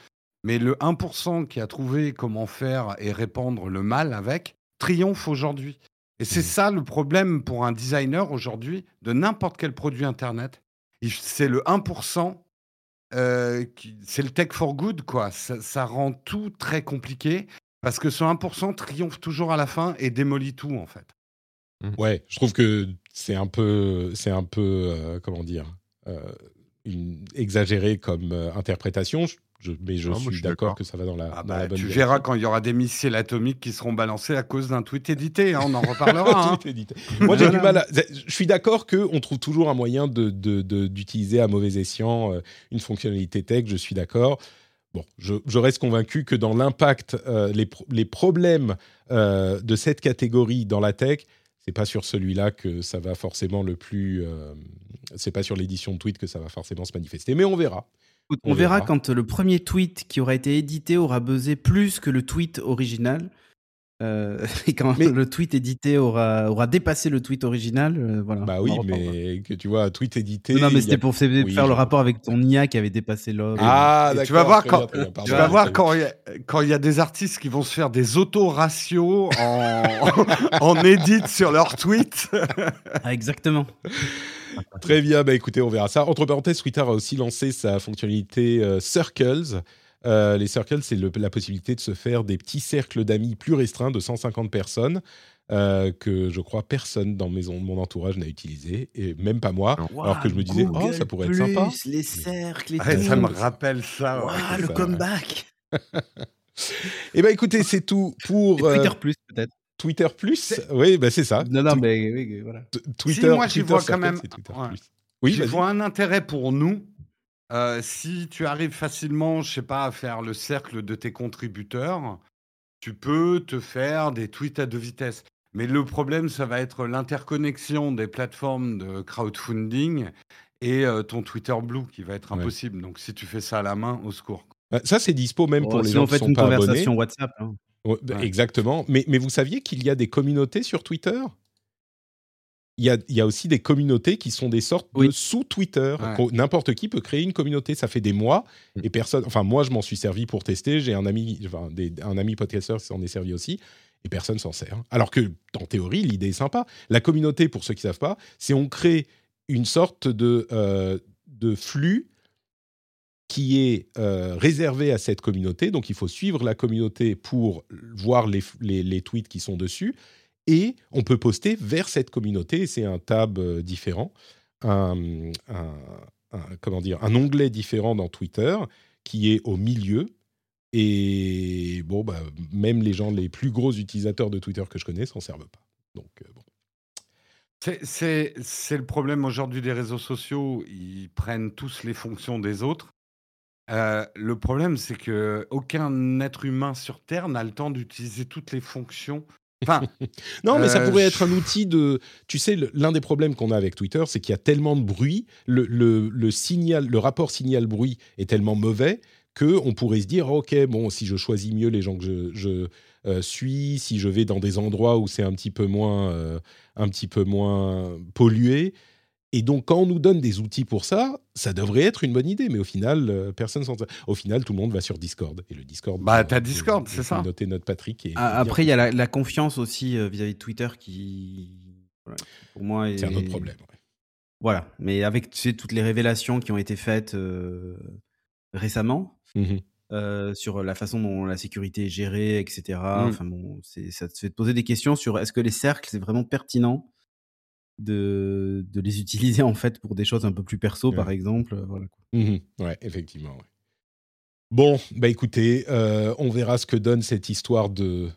Mais le 1% qui a trouvé comment faire et répandre le mal avec triomphe aujourd'hui. Et c'est mmh. ça le problème pour un designer aujourd'hui de n'importe quel produit Internet. C'est le 1%, euh, c'est le tech for good, quoi. Ça, rend tout très compliqué parce que ce 1% triomphe toujours à la fin et démolit tout, en fait. Mmh. Ouais, je trouve que c'est un peu, c'est un peu, euh, comment dire, euh, exagéré comme interprétation. Je, mais je suis d'accord que ça va dans la, ah bah, bonne Tu verras quand il y aura des missiles atomiques qui seront balancés à cause d'un tweet édité. Hein, on en reparlera. hein. Moi, j'ai du mal. À... Je suis d'accord qu'on trouve toujours un moyen d'utiliser de, de, à mauvais escient euh, une fonctionnalité tech. Je suis d'accord. Bon, je, je, reste convaincu que dans l'impact, euh, les, les, problèmes euh, de cette catégorie dans la tech, c'est pas sur celui-là que ça va forcément le plus. c'est pas sur l'édition de tweet que ça va forcément se manifester. Mais on verra. On, verra, quand le premier tweet qui aura été édité aura buzzé plus que le tweet original. Euh, et quand le tweet édité aura, aura dépassé le tweet original, euh, voilà. Bah oui, mais que tu vois, un tweet édité. Non, mais c'était pour faire le rapport avec ton IA qui avait dépassé l'autre. Ah, Tu vas voir quand, tu vas voir quand il y, a, quand il y a des artistes qui vont se faire des auto-ratios en, en edit sur leurs tweets. ah, exactement. Très bien, bah écoutez, on verra ça. Entre parenthèses, Twitter a aussi lancé sa fonctionnalité euh, Circles. Euh, les circles, c'est la possibilité de se faire des petits cercles d'amis plus restreints de 150 personnes. Euh, que je crois personne dans maison, mon entourage n'a utilisé, et même pas moi, alors que je me disais, oh, ça pourrait être sympa. Les cercles, les ça me rappelle ça. le comeback. Eh bien, écoutez, c'est tout pour. Twitter Plus, peut-être. Twitter Plus Oui, bah, c'est ça. Non, non, mais oui, voilà. Twitter, moi, j'y vois quand même. Oui, je vois un intérêt pour nous. Euh, si tu arrives facilement, je sais pas, à faire le cercle de tes contributeurs, tu peux te faire des tweets à deux vitesses. Mais le problème, ça va être l'interconnexion des plateformes de crowdfunding et euh, ton Twitter Blue qui va être impossible. Donc, si tu fais ça à la main, au secours. Bah, ça, c'est dispo même pour oh, les gens qui sont pas abonnés. conversation WhatsApp. Hein. Bah, exactement. Mais, mais vous saviez qu'il y a des communautés sur Twitter? Il y, a, il y, a, aussi des communautés qui sont des sortes de sous Twitter. N'importe qui peut créer une communauté. Ça fait des mois mm. et personne. Enfin, moi, je m'en suis servi pour tester. J'ai un ami, enfin, un ami podcasteur qui s'en est servi aussi et personne s'en sert. Alors que, en théorie, l'idée est sympa. La communauté, pour ceux qui ne savent pas, c'est on crée une sorte de, euh, de flux qui est euh, réservé à cette communauté. Donc, il faut suivre la communauté pour voir les, les, tweets qui sont dessus. Et on peut poster vers cette communauté. C'est un tab euh, différent, un, comment dire, un onglet différent dans Twitter qui est au milieu. Et bon, bah, même les gens les plus gros utilisateurs de Twitter que je connais s'en servent pas. Donc, euh, bon. C'est le problème aujourd'hui des réseaux sociaux. Ils prennent tous les fonctions des autres. Euh, le problème, c'est que aucun être humain sur Terre n'a le temps d'utiliser toutes les fonctions. Enfin, non, mais ça euh, pourrait être un outil de. Tu sais, l'un des problèmes qu'on a avec Twitter, c'est qu'il y a tellement de bruit, le, le, signal, le rapport signal-bruit est tellement mauvais que on pourrait se dire, ok, bon, si je choisis mieux les gens que je, euh, suis, si je vais dans des endroits où c'est un petit peu moins, un petit peu moins pollué, et donc, quand on nous donne des outils pour ça, ça devrait être une bonne idée. Mais au final, euh, personne s'en. Au final, tout le monde va sur Discord. Et le Discord. Bah, t'as Discord, c'est ça. Noter notre Patrick. Et, ah, après, il y a la, confiance aussi euh, vis-à-vis de Twitter qui, pour moi, c'est un autre problème. Voilà. Mais avec tu sais, toutes les révélations qui ont été faites euh, récemment. Mmh sur la façon dont la sécurité est gérée, etc. Mmh. Enfin bon, ça te fait poser des questions sur est-ce que les cercles c'est vraiment pertinent de, de, les utiliser en fait pour des choses un peu plus perso, par exemple. Euh, voilà. Mmh ouais, effectivement. Bon, bah écoutez, euh, on verra ce que donne cette histoire de,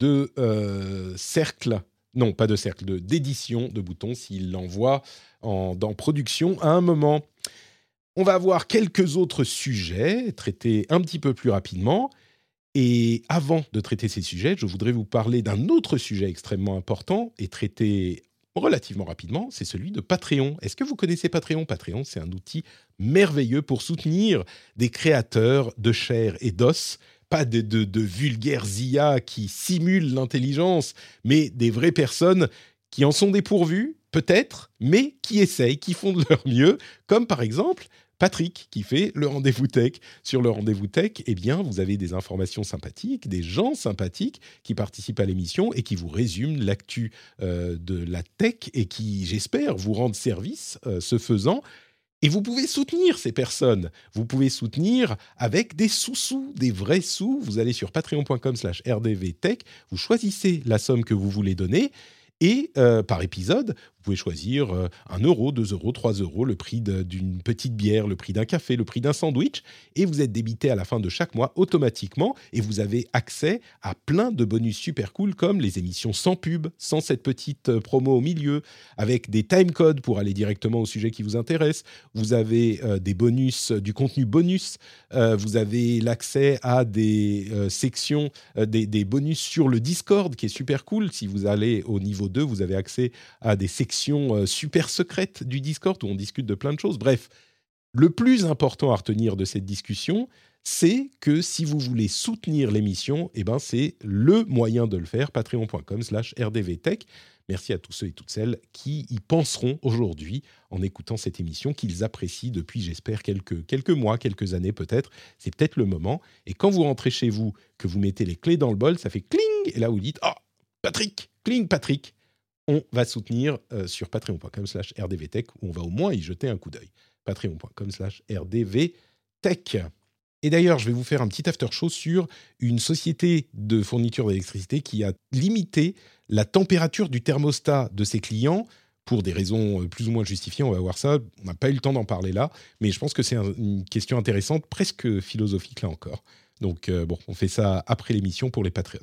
de euh, cercle, non pas de cercle, de d'édition de boutons s'il l'envoie en, dans production à un moment. On va avoir quelques autres sujets traités un petit peu plus rapidement. Et avant de traiter ces sujets, je voudrais vous parler d'un autre sujet extrêmement important et traité relativement rapidement, c'est celui de Patreon. Est-ce que vous connaissez Patreon? Patreon, c'est un outil merveilleux pour soutenir des créateurs de chair et d'os, pas de, de, vulgaires IA qui simulent l'intelligence, mais des vraies personnes qui en sont dépourvues, peut-être, mais qui essayent, qui font de leur mieux, comme par exemple Patrick qui fait le rendez-vous tech. Sur le rendez-vous tech, eh bien, vous avez des informations sympathiques, des gens sympathiques qui participent à l'émission et qui vous résument l'actu euh, de la tech et qui, j'espère, vous rendent service euh, ce faisant. Et vous pouvez soutenir ces personnes. Vous pouvez soutenir avec des sous-sous, des vrais sous. Vous allez sur patreon.com slash rdvtech, vous choisissez la somme que vous voulez donner et euh, par épisode, pouvez choisir 1 euh, euro, 2 euros, 3 euros, le prix d'une petite bière, le prix d'un café, le prix d'un sandwich, et vous êtes débité à la fin de chaque mois automatiquement, et vous avez accès à plein de bonus super cool comme les émissions sans pub, sans cette petite euh, promo au milieu, avec des timecodes pour aller directement au sujet qui vous intéresse. Vous avez euh, des bonus, du contenu bonus. vous avez l'accès à des sections, des, des bonus sur le Discord qui est super cool. Si vous allez au niveau 2, vous avez accès à des sections euh, super secrète du Discord où on discute de plein de choses. Bref, le plus important à retenir de cette discussion, c'est que si vous voulez soutenir l'émission, eh ben c'est le moyen de le faire, patreon.com slash rdvtech. Merci à tous ceux et toutes celles qui y penseront aujourd'hui en écoutant cette émission, qu'ils apprécient depuis, j'espère, quelques, quelques mois, quelques années peut-être. C'est peut-être le moment. Et quand vous rentrez chez vous, que vous mettez les clés dans le bol, ça fait cling Et là, vous dites, oh, Patrick, cling, Patrick on va soutenir euh, sur patreon.com slash rdvtech, où on va au moins y jeter un coup d'œil. patreon.com slash rdvtech. Et d'ailleurs, je vais vous faire un petit after show sur une société de fourniture d'électricité qui a limité la température du thermostat de ses clients pour des raisons euh, plus ou moins justifiées. On va voir ça. On n'a pas eu le temps d'en parler là, mais je pense que c'est une question intéressante, presque philosophique là encore. Donc euh, bon, on fait ça après l'émission pour les patriotes.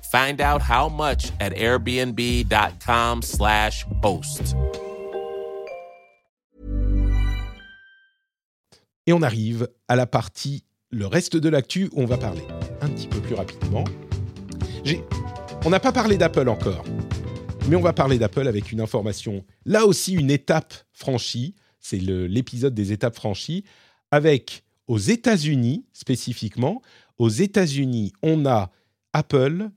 Find out how much at airbnb.com/slash host. Et on arrive à la partie, le reste de l'actu, où on va parler un petit peu plus rapidement. On n'a pas parlé d'Apple encore, mais on va parler d'Apple avec une information, là aussi une étape franchie, c'est l'épisode des étapes franchies, avec aux États-Unis spécifiquement, aux États-Unis, on a Apple,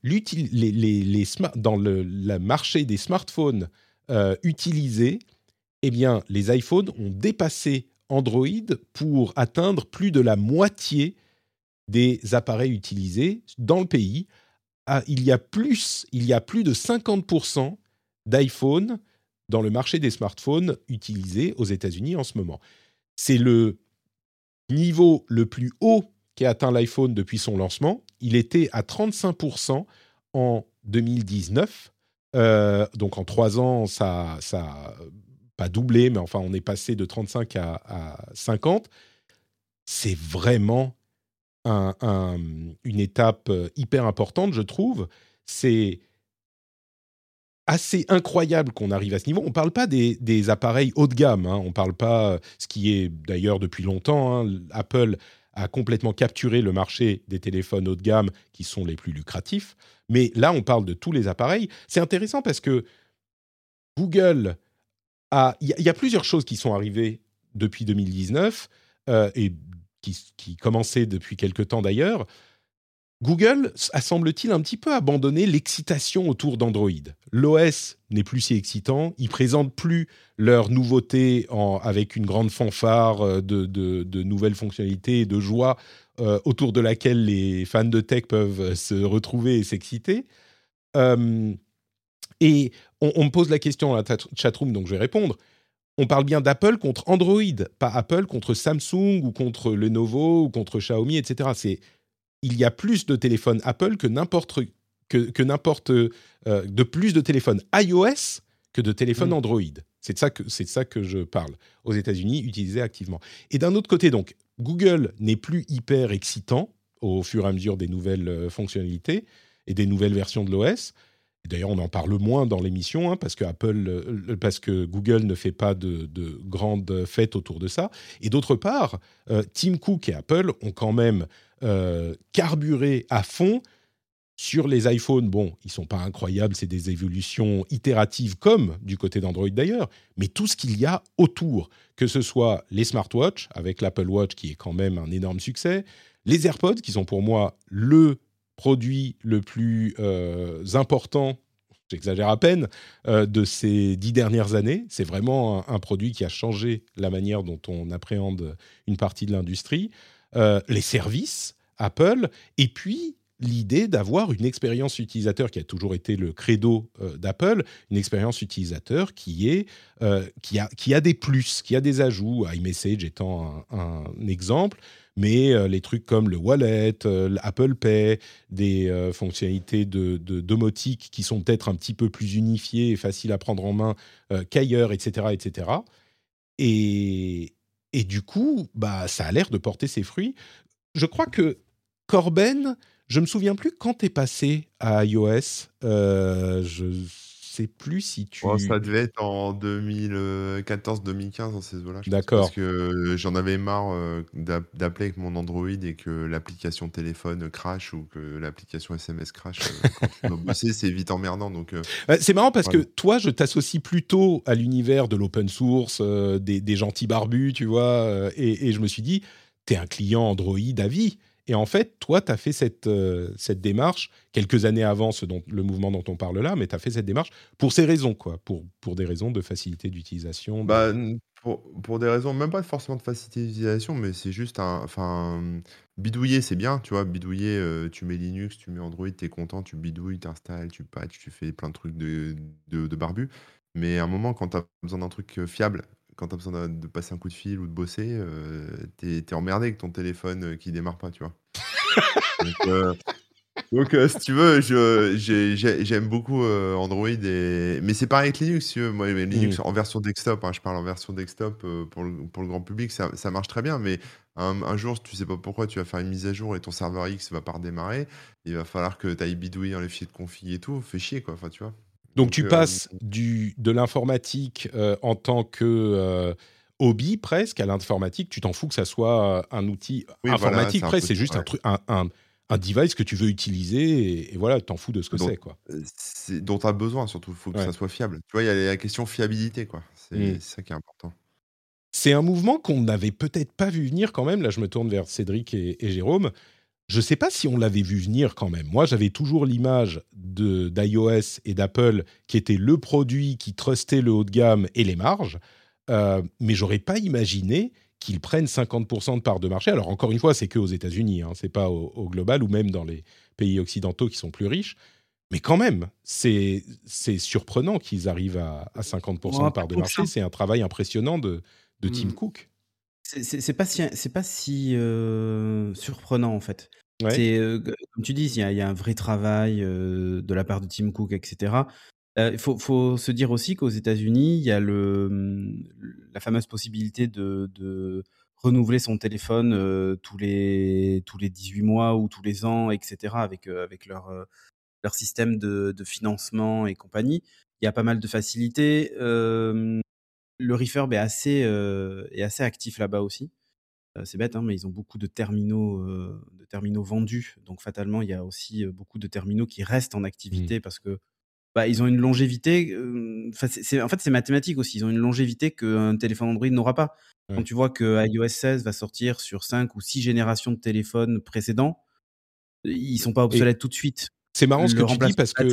dans le, marché des smartphones euh, utilisés, eh bien, les iPhones ont dépassé Android pour atteindre plus de la moitié des appareils utilisés dans le pays. Ah, il y a plus, il y a plus de 50% d'iPhone dans le marché des smartphones utilisés aux États-Unis en ce moment. C'est le niveau le plus haut qu'a atteint l'iPhone depuis son lancement. Il était à 35% en 2019. Euh, donc en trois ans, ça, ça a pas doublé, mais enfin on est passé de 35 à, à 50. C'est vraiment un- un- une étape euh, hyper importante, je trouve. C'est assez incroyable qu'on arrive à ce niveau. On ne parle pas des, appareils haut de gamme. hein. On ne parle pas, ce qui est d'ailleurs depuis longtemps, hein, Apple a complètement capturé le marché des téléphones haut de gamme qui sont les plus lucratifs. Mais là, on parle de tous les appareils. C'est intéressant parce que Google a... Il y, a- plusieurs choses qui sont arrivées depuis 2019 euh, et qui, qui commençaient depuis quelque temps d'ailleurs. Google a, semble-t-il, un petit peu abandonné l'excitation autour d'Android. L'OS n'est plus si excitant. Ils présentent plus leurs nouveautés avec une grande fanfare euh, de, nouvelles fonctionnalités et de joie euh, autour de laquelle les fans de tech peuvent se retrouver et s'exciter. Euh, et on, on me pose la question dans la chatroom, donc je vais répondre. On parle bien d'Apple contre Android, pas Apple contre Samsung ou contre Lenovo ou contre Xiaomi, etc. C'est il y a plus de téléphones Apple que n'importe que, que n'importe euh, de plus de téléphones iOS que de téléphones Mm. Android. C'est de ça que c'est de ça que je parle aux États-Unis utilisés activement. Et d'un autre côté donc Google n'est plus hyper excitant au fur et à mesure des nouvelles euh, fonctionnalités et des nouvelles versions de l'OS. D'ailleurs, on en parle moins dans l'émission hein, parce que Apple, euh, parce que Google ne fait pas de, de grandes fêtes autour de ça. Et d'autre part, euh, Tim Cook et Apple ont quand même euh, carburé à fond sur les iPhones. Bon, ils sont pas incroyables, c'est des évolutions itératives comme du côté d'Android d'ailleurs, mais tout ce qu'il y a autour, que ce soit les smartwatches avec l'Apple Watch qui est quand même un énorme succès, les AirPods qui sont pour moi le produit le plus euh, important, j'exagère à peine, euh, de ces dix dernières années. C'est vraiment un produit qui a changé la manière dont on appréhende une partie de l'industrie. Euh, les services, Apple, et puis l'idée d'avoir une expérience utilisateur qui a toujours été le credo euh, d'Apple, une expérience utilisateur qui est euh, qui a qui a des plus, qui a des ajouts, iMessage étant un, exemple, mais les trucs comme le wallet, l'Apple Pay, des fonctionnalités de, de domotique qui sont peut-être un petit peu plus unifiées et faciles à prendre en main qu'ailleurs, etc., etc. Et, et du coup, bah, ça a l'air de porter ses fruits. Je crois que Corben je me souviens plus quand tu es passé à iOS. Euh, je sais plus si tu. ça devait être en 2014-2015 dans ces eaux-là. D'accord. Parce que j'en avais marre euh, d'appeler avec mon Android et que l'application téléphone crash ou que l'application SMS crash. Euh, quand bosser, c'est vite emmerdant. Donc, c'est marrant parce que toi, je t'associe plutôt à l'univers de l'open source, des, des, gentils barbus, tu vois. Et, et, je me suis dit, tu es un client Android à vie. Et en fait, toi, tu as fait cette, euh, cette démarche quelques années avant ce dont, le mouvement dont on parle là, mais tu as fait cette démarche pour ces raisons, quoi, pour, pour des raisons de facilité d'utilisation. Bah, pour, pour, des raisons, même pas forcément de facilité d'utilisation, mais c'est juste un. Enfin, bidouiller, c'est bien, tu vois. Bidouiller, euh, tu mets Linux, tu mets Android, tu es content, tu bidouilles, tu installes, tu patches, tu fais plein de trucs de, de, de barbu. Mais à un moment, quand tu as besoin d'un truc euh, fiable, quand tu as besoin de, passer un coup de fil ou de bosser, euh, t'es es emmerdé avec ton téléphone euh, qui démarre pas, tu vois. donc, euh, si tu veux, j'aime beaucoup Android, et... mais c'est pareil avec Linux. Si Moi, Linux mmh. en version desktop, hein, je parle en version desktop pour, le, pour le grand public, ça, ça marche très bien. Mais un, jour, tu sais pas pourquoi, tu vas faire une mise à jour et ton serveur X va pas redémarrer. Il va falloir que tu ailles bidouiller dans les fichiers de config et tout. Fait chier, quoi. Enfin, tu vois. Donc, tu euh, passes du, de l'informatique euh, en tant que euh, hobby presque à l'informatique. Tu t'en fous que ça soit un outil informatique presque. C'est juste un, truc, un, un, device que tu veux utiliser et, voilà, tu t'en fous de ce que c'est. quoi. Dont tu as besoin surtout. Il faut que ça soit fiable. Tu vois, il y a la question fiabilité. quoi. C'est mmh. ça qui est important. C'est un mouvement qu'on n'avait peut-être pas vu venir quand même. Là, je me tourne vers Cédric et Jérôme je ne sais pas si on l'avait vu venir quand même. Moi, j'avais toujours l'image d'iOS et d'Apple qui était le produit qui trustait le haut de gamme et les marges, euh, mais j'aurais pas imaginé qu'ils prennent 50% de part de marché. Alors encore une fois, c'est que aux États-Unis, hein, c'est pas au, global ou même dans les pays occidentaux qui sont plus riches. Mais quand même, c'est surprenant qu'ils arrivent à, 50% de part de marché. C'est un travail impressionnant de, de Tim hmm. Cook. C'est pas si, c'est pas si euh, surprenant en fait. C'est euh, comme tu dis, il y a, un vrai travail euh, de la part de Tim Cook, etc. Il faut, faut, se dire aussi qu'aux États-Unis, il y a le, mmh, la fameuse possibilité de, de renouveler son téléphone tous les tous les 18 mois ou tous les ans, etc. Avec avec leur leur système de, de financement et compagnie. Il y a pas mal de facilités le refurb est assez, euh, est assez actif là-bas aussi. Euh, c'est bête, hein, mais ils ont beaucoup de terminaux, euh, de terminaux vendus. Donc fatalement, il y a aussi beaucoup de terminaux qui restent en mmh. activité parce que bah, ils ont une longévité. en fait, c'est mathématique aussi. Ils ont une longévité qu'un téléphone Android n'aura pas. Quand tu vois que iOS 16 va sortir sur 5 ou 6 générations de téléphones précédents, ils sont pas obsolètes tout de suite. C'est marrant ce que tu dis parce que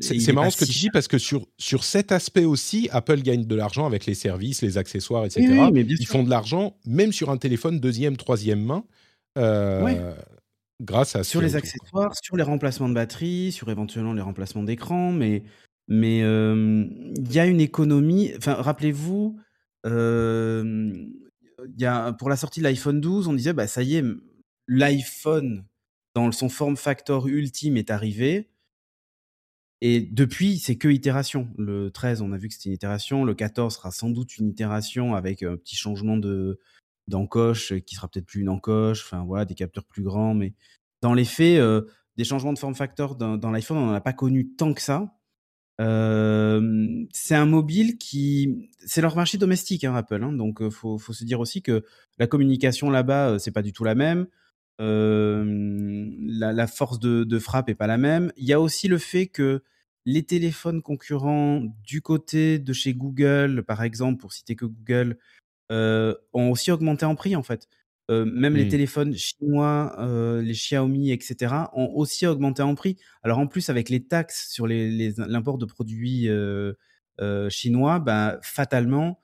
c'est marrant ce que tu dis parce que sur sur cet aspect aussi, Apple gagne de l'argent avec les services, les accessoires, etc. Ils font de l'argent même sur un téléphone deuxième, troisième main. Euh, grâce à sur les accessoires, sur les remplacements de batterie, sur éventuellement les remplacements d'écran, mais mais il y a une économie. Enfin, rappelez-vous, y a pour la sortie de l'iPhone 12, on disait bah ça y est, l'iPhone dans son form factor ultime est arrivé. Et depuis, c'est que itération. Le 13, on a vu que c'était une itération. Le 14 sera sans doute une itération avec un petit changement de d'encoche qui sera peut-être plus une encoche. Enfin voilà, des capteurs plus grands. Mais dans les faits, euh, des changements de form factor dans, l'iPhone, on n'en a pas connu tant que ça. Euh, c'est un mobile qui, c'est leur marché domestique, hein, Apple. Hein, donc, euh, faut, faut, se dire aussi que la communication là-bas, c'est pas du tout la même la, force de, frappe est pas la même. Il y a aussi le fait que les téléphones concurrents du côté de chez Google, par exemple, pour citer que Google, ont aussi augmenté en prix en fait. même les mmh. téléphones chinois, les Xiaomi, etc., ont aussi augmenté en prix. Alors en plus, avec les taxes sur l'import de produits chinois, bah, fatalement,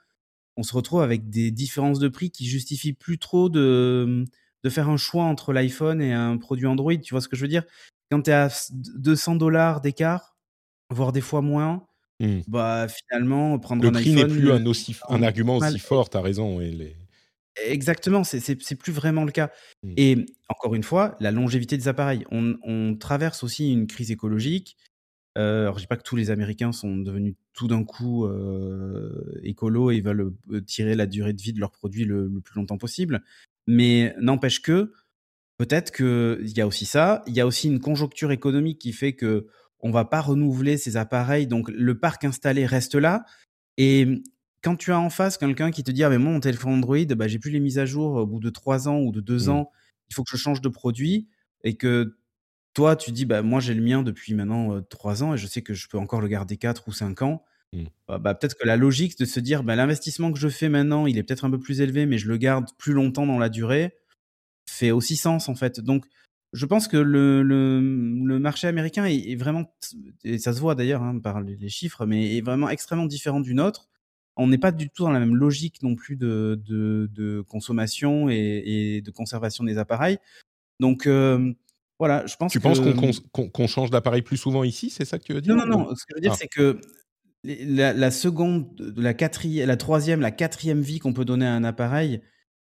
on se retrouve avec des différences de prix qui justifient plus trop de, de faire un choix entre l'iPhone et un produit Android. Tu vois ce que je veux dire? Quand tu es à 200 dollars d'écart, voire des fois moins, Mmh. bah finalement, prendre Le un prix n'est plus un, aussi, un argument mal. aussi fort, tu as raison. Et les... Exactement, c'est plus vraiment le cas. Mmh. Et encore une fois, la longévité des appareils. On, on traverse aussi une crise écologique. Euh, alors, je dis pas que tous les Américains sont devenus tout d'un coup euh, écolos et veulent euh, tirer la durée de vie de leurs produits le, le plus longtemps possible. Mais n'empêche que peut-être qu'il y a aussi ça. Il y a aussi une conjoncture économique qui fait que on va pas renouveler ces appareils. Donc, le parc installé reste là. Et quand tu as en face quelqu'un qui te dit ah mais moi mon téléphone Android bah j'ai plus les mises à jour au bout de trois ans ou de deux Mm. ans il faut que je change de produit et que toi tu dis bah moi j'ai le mien depuis maintenant trois ans et je sais que je peux encore le garder quatre ou cinq ans Mm. bah, bah, peut-être que la logique de se dire bah l'investissement que je fais maintenant il est peut-être un peu plus élevé mais je le garde plus longtemps dans la durée fait aussi sens en fait donc je pense que le, le, le marché américain est, est vraiment, et ça se voit d'ailleurs hein, par les chiffres, mais est vraiment extrêmement différent du nôtre on n'est pas du tout dans la même logique non plus de, de, de consommation et, et de conservation des appareils. Donc euh, voilà, je pense Tu que... penses qu'on qu'on change d'appareil plus souvent ici C'est ça que tu veux dire Non, non, non. Ce que je veux dire, Ah. c'est que la, la seconde, la quatrième, la troisième, la quatrième vie qu'on peut donner à un appareil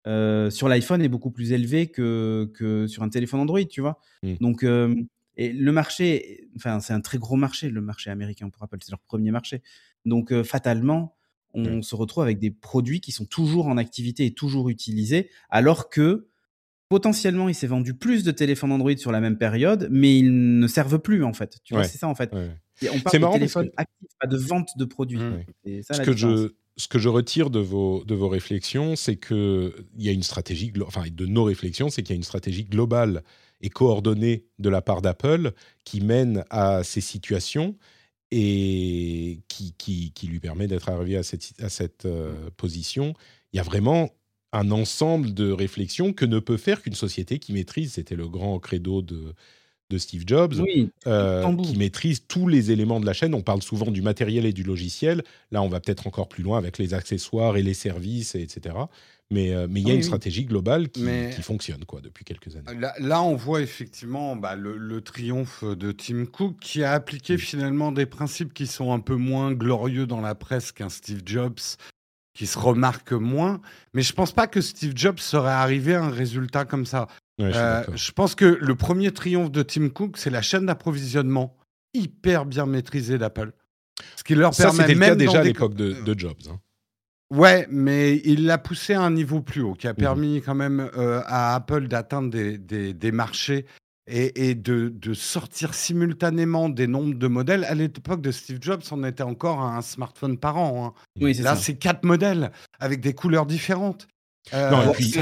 euh, sur l'iPhone est beaucoup plus élevée que, que sur un téléphone Android, tu vois. Mm. Donc, euh, et le marché, enfin, c'est un très gros marché, le marché américain, pour rappel, c'est leur premier marché. Donc, euh, fatalement, on Mm. se retrouve avec des produits qui sont toujours en activité et toujours utilisés, alors que potentiellement, il s'est vendu plus de téléphones Android sur la même période, mais ils ne servent plus, en fait. Tu vois, c'est ça, en fait. Ouais. On C'est parle de marrant parce téléphone que- actif, pas de vente de produits. Mmh. Ça ce que différence. je ce que je retire de vos de vos réflexions, c'est que il y a une stratégie, enfin de nos réflexions, c'est qu'il y a une stratégie globale et coordonnée de la part d'Apple qui mène à ces situations et qui qui, qui lui permet d'être arrivé à cette à cette euh, position. Il y a vraiment un ensemble de réflexions que ne peut faire qu'une société qui maîtrise. C'était le grand credo de de Steve Jobs Oui, euh, qui maîtrise tous les éléments de la chaîne. On parle souvent du matériel et du logiciel. Là, on va peut-être encore plus loin avec les accessoires et les services, et etc. Mais euh, mais il y a Oui, une oui. stratégie globale qui, Mais- qui fonctionne quoi depuis quelques années. Là, là, on voit effectivement bah, le, le triomphe de Tim Cook qui a appliqué finalement des principes qui sont un peu moins glorieux dans la presse qu'un Steve Jobs qui se remarque moins. Mais je pense pas que Steve Jobs serait arrivé à un résultat comme ça. Ouais, je suis Euh, je pense que le premier triomphe de Tim Cook, c'est la chaîne d'approvisionnement hyper bien maîtrisée d'Apple. Ce qui leur Ça, permet le même cas déjà dans à des- l'époque de, de Jobs. hein. Ouais, mais il l'a poussé à un niveau plus haut, qui a Mhm. permis quand même euh, à Apple d'atteindre des, des- des marchés et, et de, de sortir simultanément des nombres de modèles. À l'époque de Steve Jobs, on était encore à un smartphone par an. hein. Oui, c'est Là, ça. c'est quatre modèles avec des couleurs différentes. Euh, Non, et Voire puis-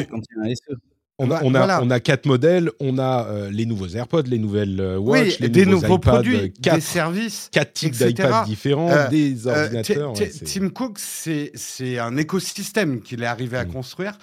a. On, a, Bah, on, a, voilà. on a quatre modèles. On a euh, les nouveaux AirPods, les nouvelles euh, Watch, oui, les des nouveaux, nouveaux iPads, produits, euh, des quatre, services. quatre types d'iPads différents, Euh, des Euh, ordinateurs. Ouais, Tim Cook, c'est c'est un écosystème qu'il est arrivé à Mm. construire.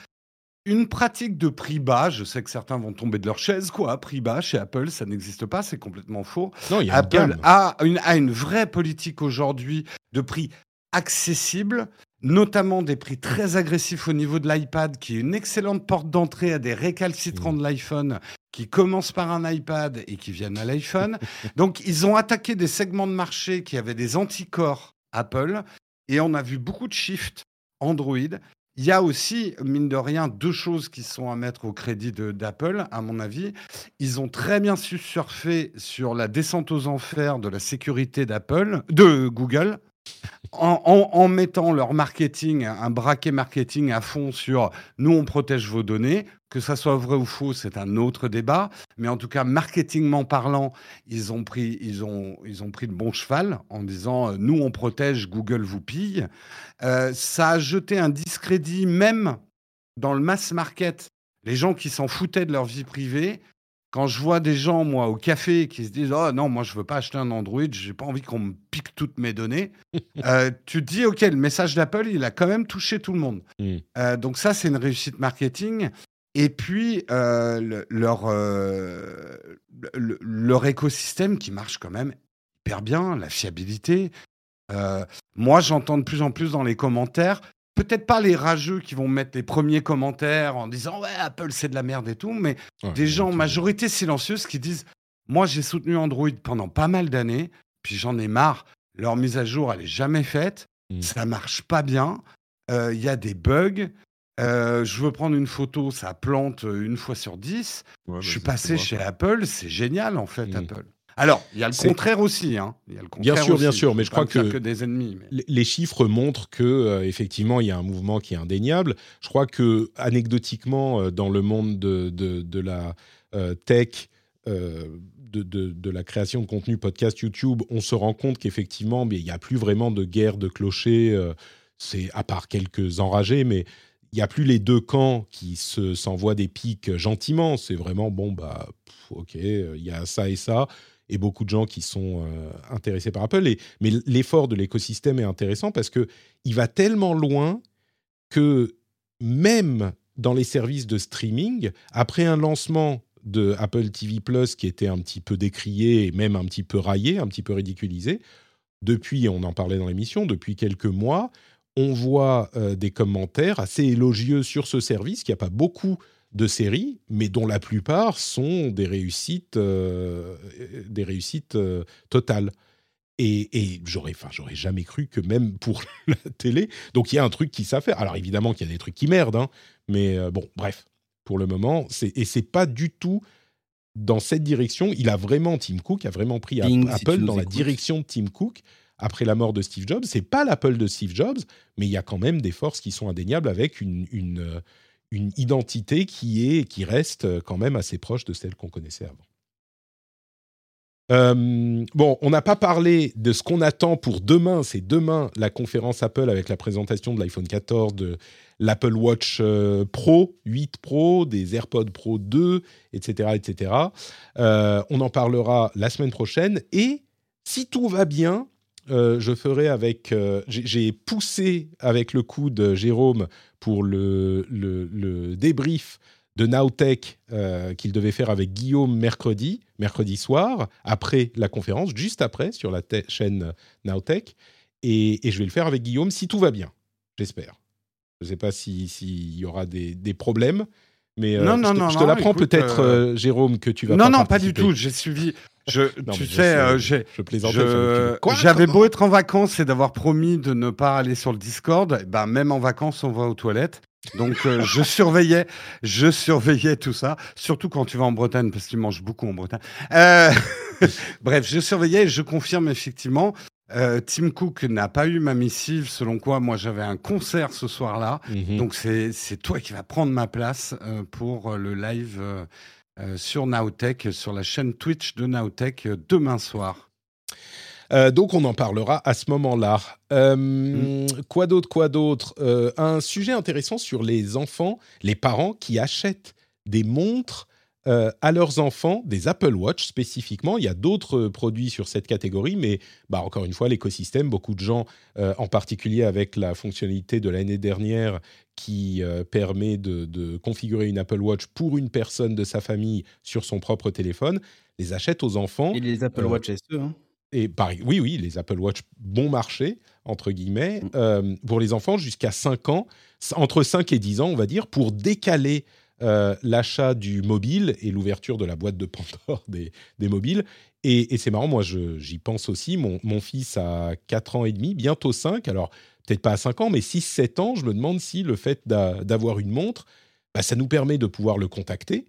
Une pratique de prix bas, je sais que certains vont tomber de leur chaise, quoi. Prix bas chez Apple, ça n'existe pas, c'est complètement faux. non, il y a une Apple gamme. a une, a une vraie politique aujourd'hui de prix accessibles, notamment des prix très agressifs au niveau de l'iPad, qui est une excellente porte d'entrée à des récalcitrants Mm. de l'iPhone qui commencent par un iPad et qui viennent à l'iPhone. Donc, ils ont attaqué des segments de marché qui avaient des anticorps Apple, et on a vu beaucoup de shift Android. Il y a aussi, mine de rien, deux choses qui sont à mettre au crédit d'Apple, à mon avis. Ils ont très bien su surfer sur la descente aux enfers de la sécurité d'Apple, de Google, en, mettant leur marketing, un braquet marketing à fond sur nous, on protège vos données. Que ça soit vrai ou faux, c'est un autre débat. Mais en tout cas, marketingment parlant, ils ont pris, ils ont, ils ont pris le bon cheval en disant euh, nous, on protège, Google vous pille. Euh, ça a jeté un discrédit même dans le mass market. Les gens qui s'en foutaient de leur vie privée, quand je vois des gens, moi, au café, qui se disent Oh non, moi, je veux pas acheter un Android, j'ai pas envie qu'on me pique toutes mes données, euh, tu te dis Ok, le message d'Apple, il a quand même touché tout le monde. Mm. Euh, donc, ça, c'est une réussite marketing. Et puis, euh, le- leur, le- leur écosystème qui marche quand même hyper bien, la fiabilité. Moi, j'entends de plus en plus dans les commentaires peut-être pas les rageux qui vont mettre les premiers commentaires en disant ouais Apple c'est de la merde et tout, mais Ouais, des gens majorité silencieuse qui disent moi j'ai soutenu Android pendant pas mal d'années, puis j'en ai marre, leur mise à jour elle est jamais faite, Mm. ça marche pas bien, euh, il y a des bugs. euh, je veux prendre une photo, ça plante euh, une fois sur dix. Ouais, je bah, suis passé chez. Apple, c'est génial en fait, Mm. Apple. Alors, il y a le contraire aussi. Hein. Il y a le Bien contraire sûr, bien sûr, mais je crois que- que des ennemis. mais- les- chiffres montrent que euh, effectivement il y a un mouvement qui est indéniable. Je crois que anecdotiquement euh, dans le monde de, de, de la euh, tech, euh, de, de, de la création de contenu podcast YouTube, on se rend compte qu'effectivement il n'y a plus vraiment de guerre de clochers. euh, c'est à part quelques enragés, mais il n'y a plus les deux camps qui se s'envoient des pics gentiment. C'est vraiment bon bah pff, ok, il y a ça et ça et beaucoup de gens qui sont euh, intéressés par Apple. Mais l'effort de l'écosystème est intéressant parce que il va tellement loin que même dans les services de streaming, après un lancement de Apple TV Plus qui était un petit peu décrié et même un petit peu raillé, un petit peu ridiculisé, depuis, on en parlait dans l'émission, depuis quelques mois, on voit euh, des commentaires assez élogieux sur ce service, qui n'a pas beaucoup de séries, mais dont la plupart sont des réussites, euh, des réussites euh, totales. Et, et j'aurais, enfin, j'aurais jamais cru que même pour la télé, donc il y a un truc qui savent faire. Alors évidemment qu'il y a des trucs qui merdent, hein, mais euh, bon, bref, pour le moment, c'est et c'est pas du tout dans cette direction. Il a vraiment Tim Cook a vraiment pris Bing, Apple dans la direction de Tim Cook après la mort de Steve Jobs. C'est pas l'Apple de Steve Jobs, mais il y a quand même des forces qui sont indéniables avec une, une, une identité qui est qui reste euh, quand même assez proche de celle qu'on connaissait avant. Euh, bon, on n'a pas parlé de ce qu'on attend pour demain. C'est demain la conférence Apple avec la présentation de l'iPhone 14, de l'Apple Watch euh, Pro 8 Pro, des AirPods Pro 2, etc., etc. On en parlera la semaine prochaine. Et si tout va bien, je ferai avec. j'ai- J'ai poussé avec le coup de Jérôme pour le, débrief de Nowtech euh, qu'il devait faire avec Guillaume mercredi, mercredi soir, après la conférence, juste après, sur la chaîne Nowtech. Et, je vais le faire avec Guillaume si tout va bien, j'espère. Je ne sais pas s'il si, s'il y aura des problèmes, mais euh, Non, non, je te, non, je te non, l'apprends peut-être, euh, euh, Jérôme, que tu vas non, pas non, pas du tout. J'ai suivi. Je, Non, tu sais, euh, j'ai. Je plaisantais. J'avais beau être en vacances et d'avoir promis de ne pas aller sur le Discord, eh ben même en vacances, on va aux toilettes. Donc euh, je surveillais, je surveillais tout ça, surtout quand tu vas en Bretagne parce qu'ils mangent beaucoup en Bretagne. Euh, Bref, je surveillais et je confirme effectivement. Euh, Tim Cook n'a pas eu ma missive, selon quoi moi j'avais un concert ce soir-là. Mhm. Donc c'est toi qui vas prendre ma place euh, pour euh, le live euh, sur Nowtech, sur la chaîne Twitch de Nowtech euh, demain soir. Donc on en parlera à ce moment-là. Mm. Quoi d'autre Quoi d'autre Un sujet intéressant sur les enfants, les parents qui achètent des montres euh, à leurs enfants, des Apple Watch spécifiquement. Il y a d'autres euh, produits sur cette catégorie, mais bah, encore une fois, l'écosystème, beaucoup de gens, euh, en particulier avec la fonctionnalité de l'année dernière qui euh, permet de, de configurer une Apple Watch pour une personne de sa famille sur son propre téléphone, les achètent aux enfants. Et les Apple Watch SE, hein. Et pareil, oui, oui, les Apple Watch bon marché, entre guillemets, Mm. euh, pour les enfants jusqu'à 5 ans, entre 5 et 10 ans, on va dire, pour décaler euh, l'achat du mobile et l'ouverture de la boîte de Pandore des, des mobiles. Et, et c'est marrant, moi, j'y pense aussi. Mon, mon fils a 4 ans et demi, bientôt 5, alors peut-être pas à 5 ans, mais 6-7 ans, je me demande si le fait d'a- d'avoir une montre, bah, ça nous permet de pouvoir le contacter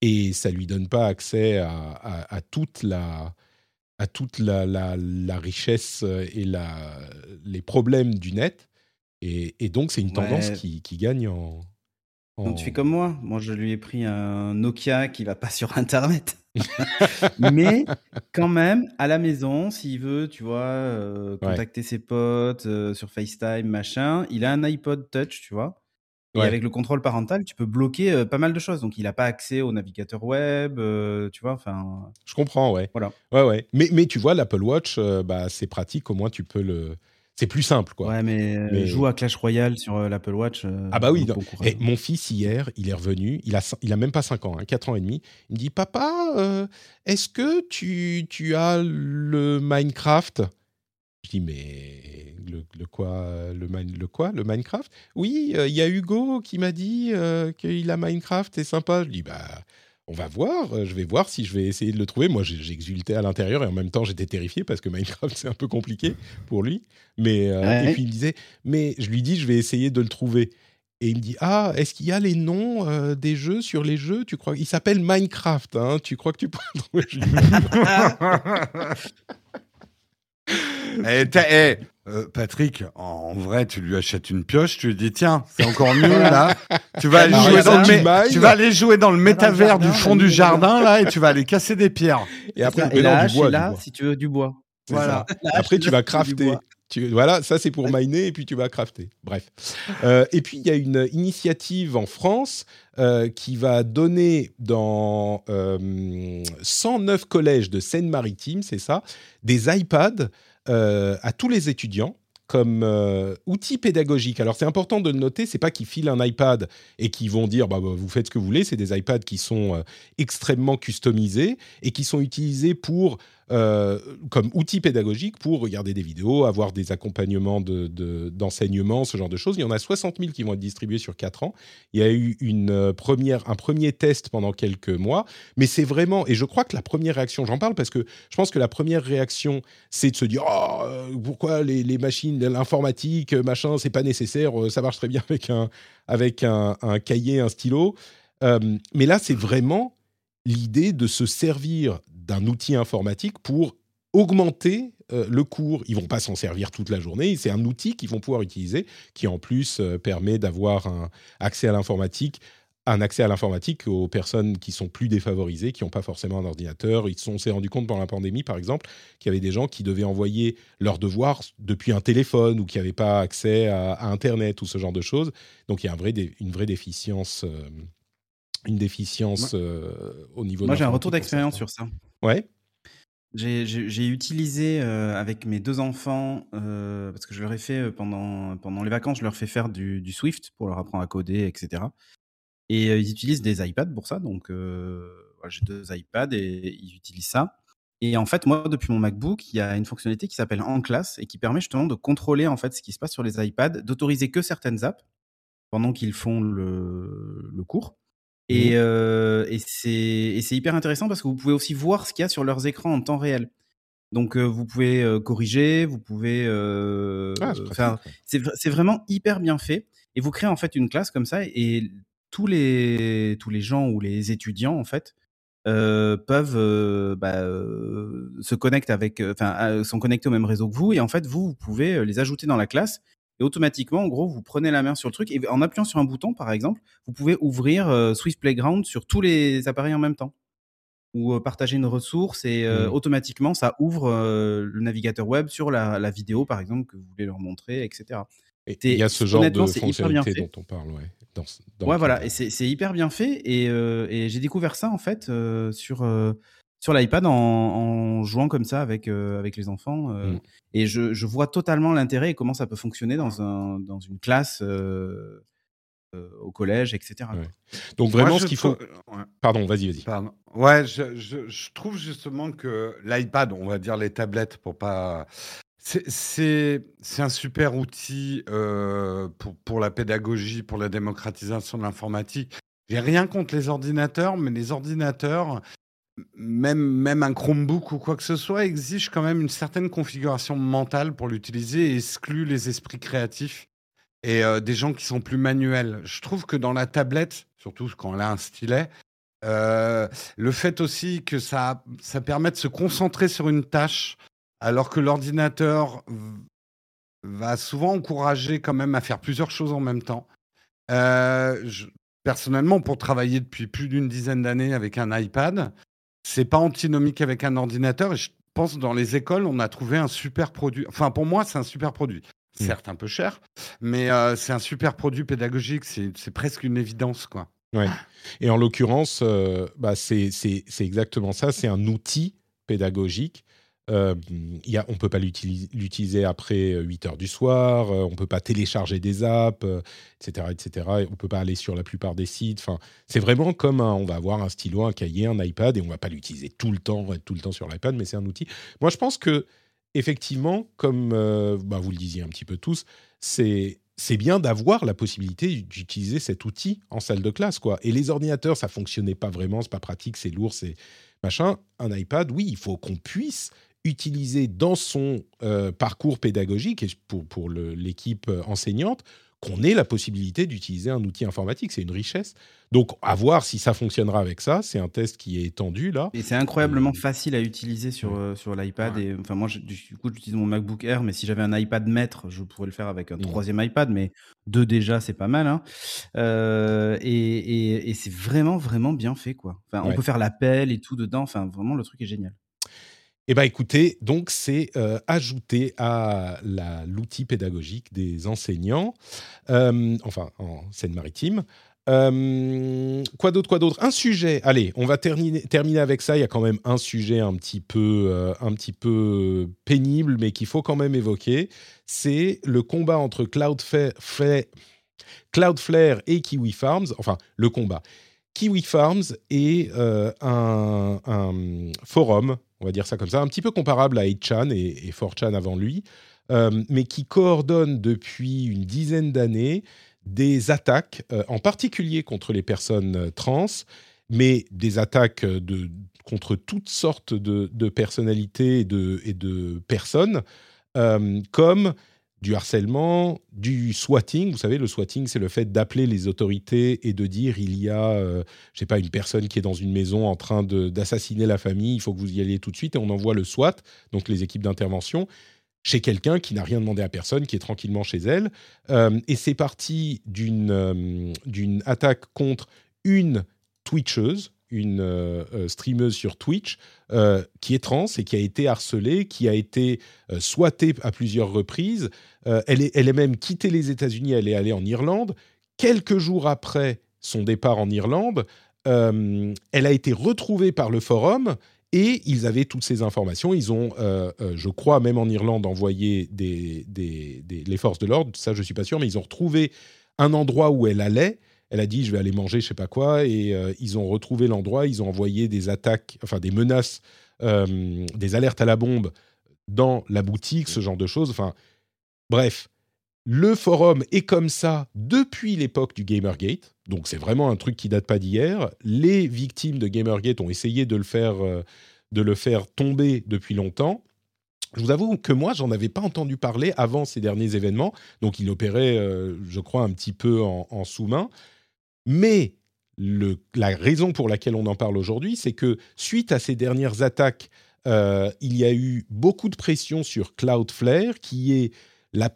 et ça lui donne pas accès à, à- à toute la à toute la, la- la richesse euh, et la, les problèmes du net. Et, et donc, c'est une tendance qui, qui gagne en... Non, tu fais comme moi. Moi, je lui ai pris un Nokia qui va pas sur Internet. Mais quand même, à la maison, s'il veut, tu vois, euh, Ouais. contacter ses potes euh, sur FaceTime, machin, il a un iPod Touch, tu vois. Et Ouais. avec le contrôle parental, tu peux bloquer euh, pas mal de choses. Donc, il n'a pas accès au navigateur web, euh, tu vois. Enfin, Je comprends, ouais. Voilà. Ouais, ouais. Mais, mais tu vois, l'Apple Watch, euh, bah, c'est pratique, au moins tu peux le... C'est plus simple, quoi. ouais, mais, euh, Mais- joue à Clash Royale sur euh, l'Apple Watch. euh, Ah bah oui. Et mon fils hier, il est revenu, il a, il a même pas 5 ans, hein, 4 ans et demi. Il me dit, papa, euh, est-ce que tu, tu as le Minecraft? Je dis mais le, le quoi le, le quoi le Minecraft? Oui, il y a Hugo qui m'a dit qu'il a Minecraft, c'est sympa. Je dis bah on va voir, euh, je vais voir si je vais essayer de le trouver. Moi j'exultais à l'intérieur et en même temps j'étais terrifié parce que Minecraft c'est un peu compliqué pour lui. Mais euh, Ouais. et puis il me disait mais je lui dis je vais essayer de le trouver. Et il me dit ah est-ce qu'il y a les noms euh, des jeux sur les jeux? Tu crois Il s'appelle Minecraft. Hein tu crois que tu peux le trouver Eh, eh, euh, Patrick, en vrai, tu lui achètes une pioche, tu lui dis tiens, c'est encore mieux là. Tu vas aller jouer dans le tu mailles. tu vas aller jouer dans le métavers du fond du jardin là et tu vas aller casser des pierres. Et après, et la du bois, là bois. si tu veux du bois. Voilà. Après, tu là vas crafter. Tu- voilà, ça c'est pour miner et puis tu vas crafter. Bref. Euh, et puis il y a une initiative en France euh, qui va donner dans euh, 109 collèges de Seine-Maritime, c'est ça, des iPads euh, à tous les étudiants comme euh, outil pédagogique. Alors c'est important de le noter, c'est pas qu'ils filent un iPad et qu'ils vont dire bah, bah, vous faites ce que vous voulez, c'est des iPads qui sont euh, extrêmement customisés et qui sont utilisés pour euh, comme outil pédagogique pour regarder des vidéos, avoir des accompagnements de- de- d'enseignement, ce genre de choses. Il y en a 60 000 qui vont être distribués sur 4 ans. Il y a eu une euh, première, un premier test pendant quelques mois, mais c'est vraiment, et je crois que la première réaction, j'en parle parce que je pense que la première réaction, c'est de se dire, oh, euh, pourquoi les, machines, l'informatique, machin, c'est pas nécessaire, ça marche très bien avec un, avec un, cahier, un stylo. Mais là, c'est vraiment l'idée de se servir d'un outil informatique pour augmenter euh, le cours. Ils vont pas s'en servir toute la journée. C'est un outil qu'ils vont pouvoir utiliser, qui en plus euh, permet d'avoir un accès à l'informatique, un accès à l'informatique aux personnes qui sont plus défavorisées, qui n'ont pas forcément un ordinateur. Ils sont s'est rendu compte pendant la pandémie, par exemple, qu'il y avait des gens qui devaient envoyer leurs devoirs depuis un téléphone ou qui n'avaient pas accès à, à Internet ou ce genre de choses. Donc il y a un vrai dé- une vraie déficience. euh, une déficience au niveau de Moi, j'ai un retour d'expérience sur ça. Ouais. J'ai- utilisé euh, avec mes deux enfants, euh, parce que je leur ai fait euh, pendant, pendant les vacances, je leur fais faire du, Swift pour leur apprendre à coder, etc. Et ils utilisent des iPads pour ça. Donc, j'ai deux iPads et ils utilisent ça. Et en fait, moi, depuis mon MacBook, il y a une fonctionnalité qui s'appelle En classe et qui permet justement de contrôler en fait ce qui se passe sur les iPads, d'autoriser que certaines apps pendant qu'ils font le, le cours. Et, euh, et c'est hyper intéressant parce que vous pouvez aussi voir ce qu'il y a sur leurs écrans en temps réel. Donc, euh, vous pouvez euh, corriger, vous pouvez Ah, c'est vraiment hyper bien fait. Et vous créez en fait une classe comme ça et tous les, tous les gens ou les étudiants en fait peuvent bah, se connecter avec, enfin, sont connectés au même réseau que vous et en fait vous, vous pouvez les ajouter dans la classe et automatiquement en gros vous prenez la main sur le truc et en appuyant sur un bouton par exemple vous pouvez ouvrir euh, Swift Playground sur tous les appareils en même temps ou euh, partager une ressource et euh, Mhm. automatiquement ça ouvre euh, le navigateur web sur la, la vidéo par exemple que vous voulez leur montrer etc. Et il y a ce genre de fonctionnalité dont on parle, ouais. Dans, ce- dans Ouais, voilà, et c'est hyper bien fait. Et, et j'ai découvert ça en fait sur sur l'iPad en, en jouant comme ça avec euh, avec les enfants. euh, Mm. Et je, je vois totalement l'intérêt et comment ça peut fonctionner dans un dans une classe euh, euh, au collège, etc. Ouais. Donc vraiment, Moi, ce qu'il faut... trouve- ouais. Pardon, vas-y, vas-y. Pardon. Ouais, je, je- je trouve justement que l'iPad, on va dire les tablettes pour pas. C'est- un super outil euh, pour, pour la pédagogie, pour la démocratisation de l'informatique. J'ai rien contre les ordinateurs, mais les ordinateurs, même, même un Chromebook ou quoi que ce soit, exige quand même une certaine configuration mentale pour l'utiliser et exclut les esprits créatifs et euh, des gens qui sont plus manuels. Je trouve que dans la tablette, surtout quand elle a un stylet, euh, le fait aussi que ça, ça permet de se concentrer sur une tâche, alors que l'ordinateur va souvent encourager quand même à faire plusieurs choses en même temps. Euh, personnellement, pour travailler depuis plus d'une dizaine d'années avec un iPad, c'est pas antinomique avec un ordinateur. Et je pense que dans les écoles, on a trouvé un super produit. Enfin, pour moi, c'est un super produit. Mm. Certes, un peu cher, mais euh, c'est un super produit pédagogique. C'est presque une évidence, quoi. Ouais. Et en l'occurrence, euh, bah, c'est exactement ça. C'est un outil pédagogique. Euh, on ne peut pas l'utili- l'utiliser après 8 heures du soir, euh, on ne peut pas télécharger des apps, euh, etc., etc. Et on ne peut pas aller sur la plupart des sites. C'est vraiment comme un- on va avoir un stylo, un cahier, un iPad, et on ne va pas l'utiliser tout le temps, être tout le temps sur l'iPad, mais c'est un outil. Moi, je pense que effectivement, comme euh, bah, vous le disiez un petit peu tous, c'est c'est bien d'avoir la possibilité d'utiliser cet outil en salle de classe, quoi. Et les ordinateurs, ça fonctionnait pas vraiment, c'est pas pratique, c'est lourd, c'est machin. Un iPad, oui, il faut qu'on puisse utiliser dans son euh, parcours pédagogique et pour, pour l'équipe euh, enseignante qu'on ait la possibilité d'utiliser un outil informatique. C'est une richesse. Donc, à voir si ça fonctionnera avec ça. C'est un test qui est étendu là. Et c'est incroyablement facile à utiliser sur, euh, sur l'iPad. Et enfin, moi, du coup, j'utilise mon MacBook Air, mais si j'avais un iPad maître, je pourrais le faire avec un troisième iPad. Mais deux déjà, c'est pas mal. Hein. Euh, et, et, c'est vraiment, vraiment bien fait, quoi. Enfin, on peut faire l'appel et tout dedans. Enfin, vraiment, le truc est génial. Eh bien, écoutez, donc c'est euh, ajouté à l'outil pédagogique des enseignants, euh, enfin en Seine-Maritime. Euh, quoi d'autre, quoi d'autre? Un sujet. Allez, on va terminer, avec ça. Il y a quand même un sujet un petit peu, un petit peu pénible, mais qu'il faut quand même évoquer. C'est le combat entre Cloudflare, Cloudflare et Kiwi Farms. Enfin, le combat. Kiwi Farms est un, un, forum on va dire ça comme ça, un petit peu comparable à 8chan et, et 4chan avant lui, euh, mais qui coordonne depuis une dizaine d'années des attaques, euh, en particulier contre les personnes euh, trans, mais des attaques de, contre toutes sortes de, personnalités et de personnes, comme du harcèlement, du swatting. Vous savez, le swatting, c'est le fait d'appeler les autorités et de dire il y a, euh, je sais pas, une personne qui est dans une maison en train d'assassiner la famille, il faut que vous y alliez tout de suite et on envoie le SWAT, donc les équipes d'intervention, chez quelqu'un qui n'a rien demandé à personne, qui est tranquillement chez elle. Euh, et c'est parti d'une euh, d'une attaque contre une Twitcheuse, une euh, euh, streameuse sur Twitch euh, qui est trans et qui a été harcelée, qui a été swatée à plusieurs reprises. elle, est, elle est même quitté les États-Unis, elle est allée en Irlande. Quelques jours après son départ en Irlande, elle a été retrouvée par le forum et ils avaient toutes ces informations. Ils ont, je crois, même en Irlande, envoyé des, des, les forces de l'ordre. Ça, je ne suis pas sûr, mais ils ont retrouvé un endroit où elle allait elle a dit je vais aller manger je sais pas quoi et euh, ils ont retrouvé l'endroit, ils ont envoyé des attaques, enfin des menaces, euh, des alertes à la bombe dans la boutique, ce genre de choses. Enfin, bref, le forum est comme ça depuis l'époque du Gamergate, donc c'est vraiment un truc qui date pas d'hier. Les victimes de Gamergate ont essayé de le faire, euh, de le faire tomber depuis longtemps. Je vous avoue que moi, j'en avais pas entendu parler avant ces derniers événements, donc il opérait, je crois, un petit peu en sous-main. Mais la raison pour laquelle on en parle aujourd'hui, c'est que suite à ces dernières attaques, euh, il y a eu beaucoup de pression sur Cloudflare, qui est la,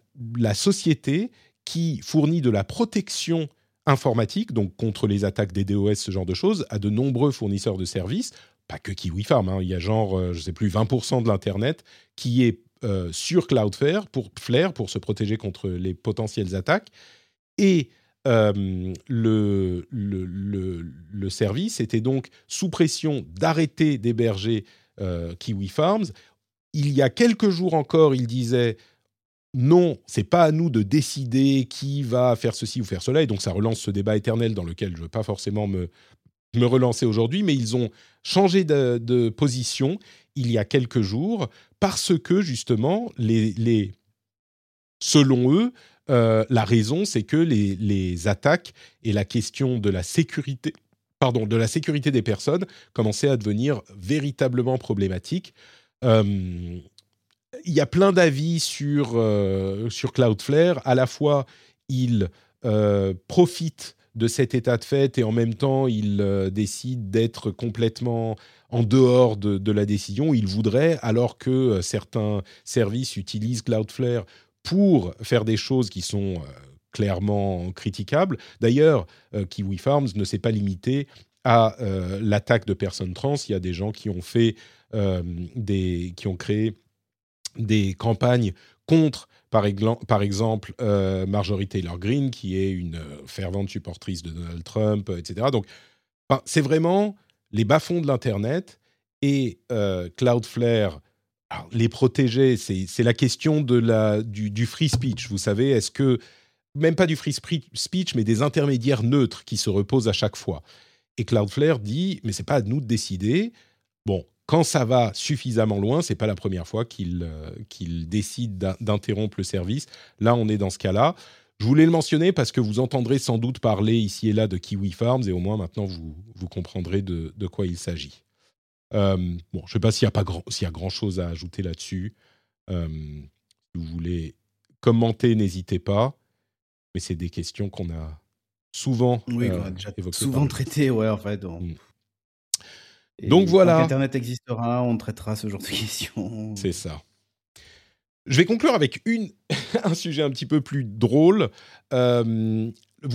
société qui fournit de la protection informatique, donc contre les attaques des DOS, ce genre de choses, à de nombreux fournisseurs de services, pas que KiwiFarm, hein, il y a genre, euh, je ne sais plus, 20% de l'Internet qui est euh, sur Cloudflare pour, Flare pour se protéger contre les potentielles attaques. Et euh, le, service était donc sous pression d'arrêter d'héberger euh, Kiwi Farms. Il y a quelques jours encore, il disait non, c'est pas à nous de décider qui va faire ceci ou faire cela, et donc ça relance ce débat éternel dans lequel je ne veux pas forcément me, relancer aujourd'hui, mais ils ont changé de, position il y a quelques jours parce que justement, les selon eux, euh, la raison, c'est que les, attaques et la question de la sécurité, pardon, de la sécurité des personnes commençaient à devenir véritablement problématiques. Euh, il y a plein d'avis sur, euh, Cloudflare. À la fois, il profite de cet état de fait et en même temps, il décide d'être complètement en dehors de, de, la décision. Il voudrait, alors que certains services utilisent Cloudflare pour faire des choses qui sont euh, clairement critiquables. D'ailleurs, euh, Kiwi Farms ne s'est pas limité à euh, l'attaque de personnes trans. Il y a des gens qui ont fait des, qui ont créé des campagnes contre, par, exemple, Marjorie Taylor Greene, qui est une fervente supportrice de Donald Trump, etc. Donc, c'est vraiment les bas-fonds de l'Internet et Cloudflare les protéger, c'est la question de la, du, free speech. Vous savez, est-ce que, même pas du free speech, mais des intermédiaires neutres qui se reposent à chaque fois. Et Cloudflare dit, mais c'est pas à nous de décider. Bon, quand ça va suffisamment loin, c'est pas la première fois qu'il euh, décide d'in- d'interrompre le service. Là, on est dans ce cas-là. Je voulais le mentionner parce que vous entendrez sans doute parler ici et là de Kiwi Farms et au moins maintenant vous, vous comprendrez de, de quoi il s'agit. Euh, bon, je ne sais pas s'il y a pas grand, s'il y a grand chose à ajouter là-dessus. Euh, si vous voulez commenter, n'hésitez pas. Mais c'est des questions qu'on a souvent Oui, euh, déjà évoquées souvent par- traité, ouais, en fait. on- Mm. Et Donc tant voilà. qu'Internet existera, on traitera ce genre de questions. C'est ça. Je vais conclure avec une, un sujet un petit peu plus drôle. Euh,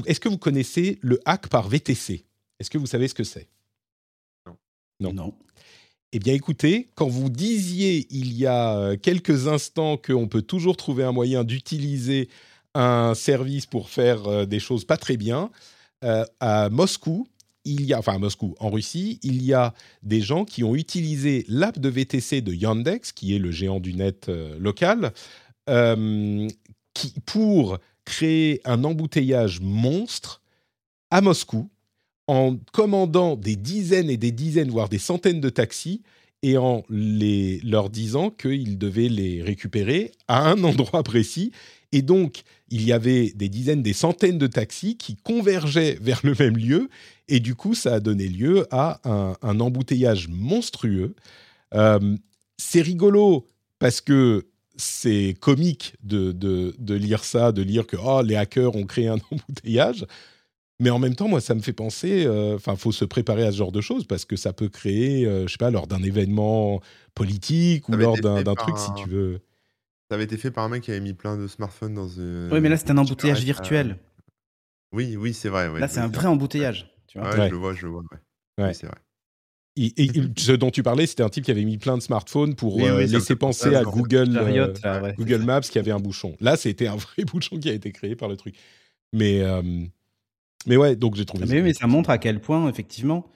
Est-ce que vous connaissez le hack par VTC Est-ce que vous savez ce que c'est? Non. Non. Eh bien, écoutez, quand vous disiez il y a euh, quelques instants qu'on peut toujours trouver un moyen d'utiliser un service pour faire euh, des choses pas très bien, euh, à Moscou, il y a, enfin à Moscou, en Russie, il y a des gens qui ont utilisé l'app de VTC de Yandex, qui est le géant du net local, qui, pour créer un embouteillage monstre à Moscou, en commandant des dizaines et des dizaines, voire des centaines de taxis, et en leur disant qu'ils devaient les récupérer à un endroit précis. Et donc, il y avait des dizaines, des centaines de taxis qui convergeaient vers le même lieu. Et du coup, ça a donné lieu à un, un embouteillage monstrueux. Euh, c'est rigolo parce que c'est comique de, de- de lire ça, de lire que oh, les hackers ont créé un embouteillage. Mais en même temps, moi, ça me fait penser, euh, enfin, faut se préparer à ce genre de choses parce que ça peut créer, euh, je sais pas, lors d'un événement politique ou lors d'un truc, si tu veux. Ça avait été fait par un mec qui avait mis plein de smartphones dans une. Oui, mais là, c'est un embouteillage arrête, virtuel. euh, Oui, oui, c'est vrai. ouais, Là, c'est un vrai embouteillage. Tu vois Ouais, Ouais. je le vois, je le vois. Ouais. Ouais. Oui, c'est vrai. Et- ce dont tu parlais, c'était un type qui avait mis plein de smartphones pour Oui, euh, oui, laisser penser à. Google, Chariot, euh, là, ouais. Google Maps qui avait un bouchon. Là, c'était un vrai bouchon qui a été créé par le truc. Mais, euh, mais ouais, donc j'ai trouvé. Mais oui, mais ça montre à quel point, effectivement,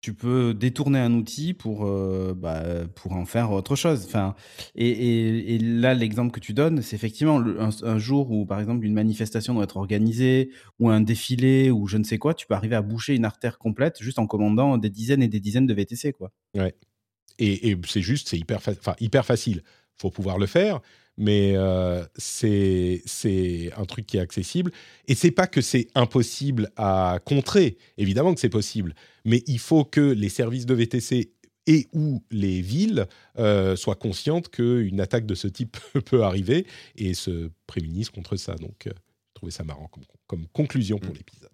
tu peux détourner un outil pour, euh, bah, pour en faire autre chose. Enfin, et, et, et là, l'exemple que tu donnes, c'est effectivement le- un, un jour où, par exemple, une manifestation doit être organisée, ou un défilé, ou je ne sais quoi, tu peux arriver à boucher une artère complète juste en commandant des dizaines et des dizaines de VTC, quoi. Et, et c'est juste, c'est hyper, fa- hyper facile. faut pouvoir le faire, mais euh, c'est un truc qui est accessible. Et c'est pas que c'est impossible à contrer. Évidemment que c'est possible, mais il faut que les services de VTC et ou les villes euh, soient conscientes qu'une attaque de ce type peut arriver et se prémunissent contre ça. Donc, euh, je trouvais ça marrant comme, comme conclusion pour Mm. l'épisode.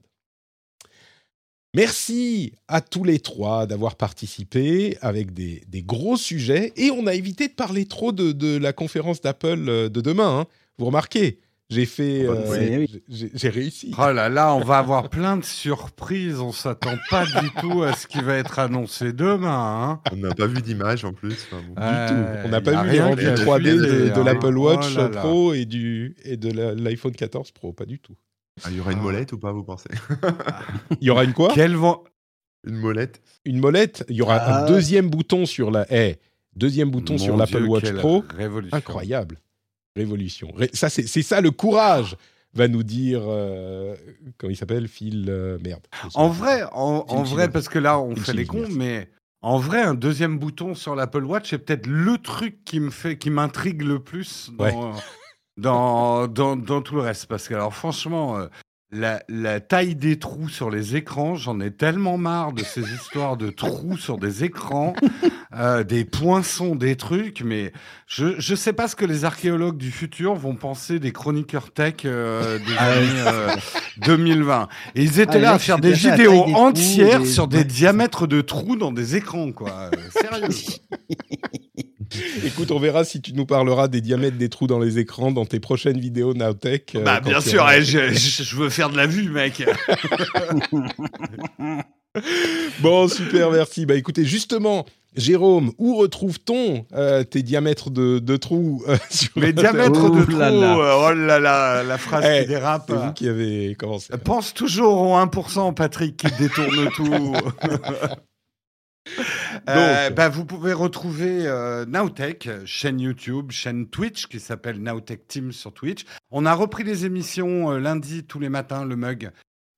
Merci à tous les trois d'avoir participé avec des, des gros sujets. Et on a évité de parler trop de, de la conférence d'Apple euh, de demain. hein. Vous remarquez J'ai fait. Euh, oui. j'ai- réussi. Oh là là, on va avoir plein de surprises. On s'attend pas du tout à ce qui va être annoncé demain. hein. On n'a pas vu d'image en plus. enfin, bon. Du tout. On n'a pas vu les rien rendus qui a 3D de, hein. l'Apple Watch Oh là là. Pro et, du, et de l'iPhone 14 Pro. Pas du tout. Ah, il y aura une Ah. molette ou pas, vous pensez? Il y aura une quoi? Quel vent Une molette Une molette? Il y aura Ah. un deuxième bouton sur la. eh, deuxième bouton sur l'Apple Watch Pro. Révolution. Incroyable. Révolution. Ré- ça, c'est c'est ça le courage, va nous dire. euh, comment il s'appelle? Phil. euh, merde. En vrai, en, vrai, parce que là, on Phil fait les cons, merci. mais en vrai, un deuxième bouton sur l'Apple Watch, c'est peut-être le truc qui me fait, qui m'intrigue le plus dans, Ouais. Dans, dans, dans tout le reste. Parce que, alors, franchement, euh, la, la taille des trous sur les écrans, j'en ai tellement marre de ces histoires de trous sur des écrans, euh, des poinçons, des trucs, mais je je sais pas ce que les archéologues du futur vont penser des chroniqueurs tech euh, des Ah ouais. années euh, 2020. Et ils étaient Ah, là à faire des vidéos des entières des- sur des diamètres de trous dans des écrans, quoi. Euh, sérieux. Écoute, on verra si tu nous parleras des diamètres des trous dans les écrans dans tes prochaines vidéos Nowtech. euh, bah, bien sûr, auras- eh, je, je- je veux faire de la vue, mec. Bon, super, merci. Bah écoutez, justement, Jérôme, où retrouve-t-on euh, tes diamètres de, de trous euh, sur Les diamètres de Oh trous, là là. oh là là, la phrase Eh, qui dérape. C'est vous qui avez commencé. Pense toujours au 1%, Patrick, qui détourne tout. Euh, bah, vous pouvez retrouver euh, Nowtech, chaîne YouTube, chaîne Twitch qui s'appelle Nowtech Team sur Twitch. On a repris les émissions euh, lundi tous les matins, le mug,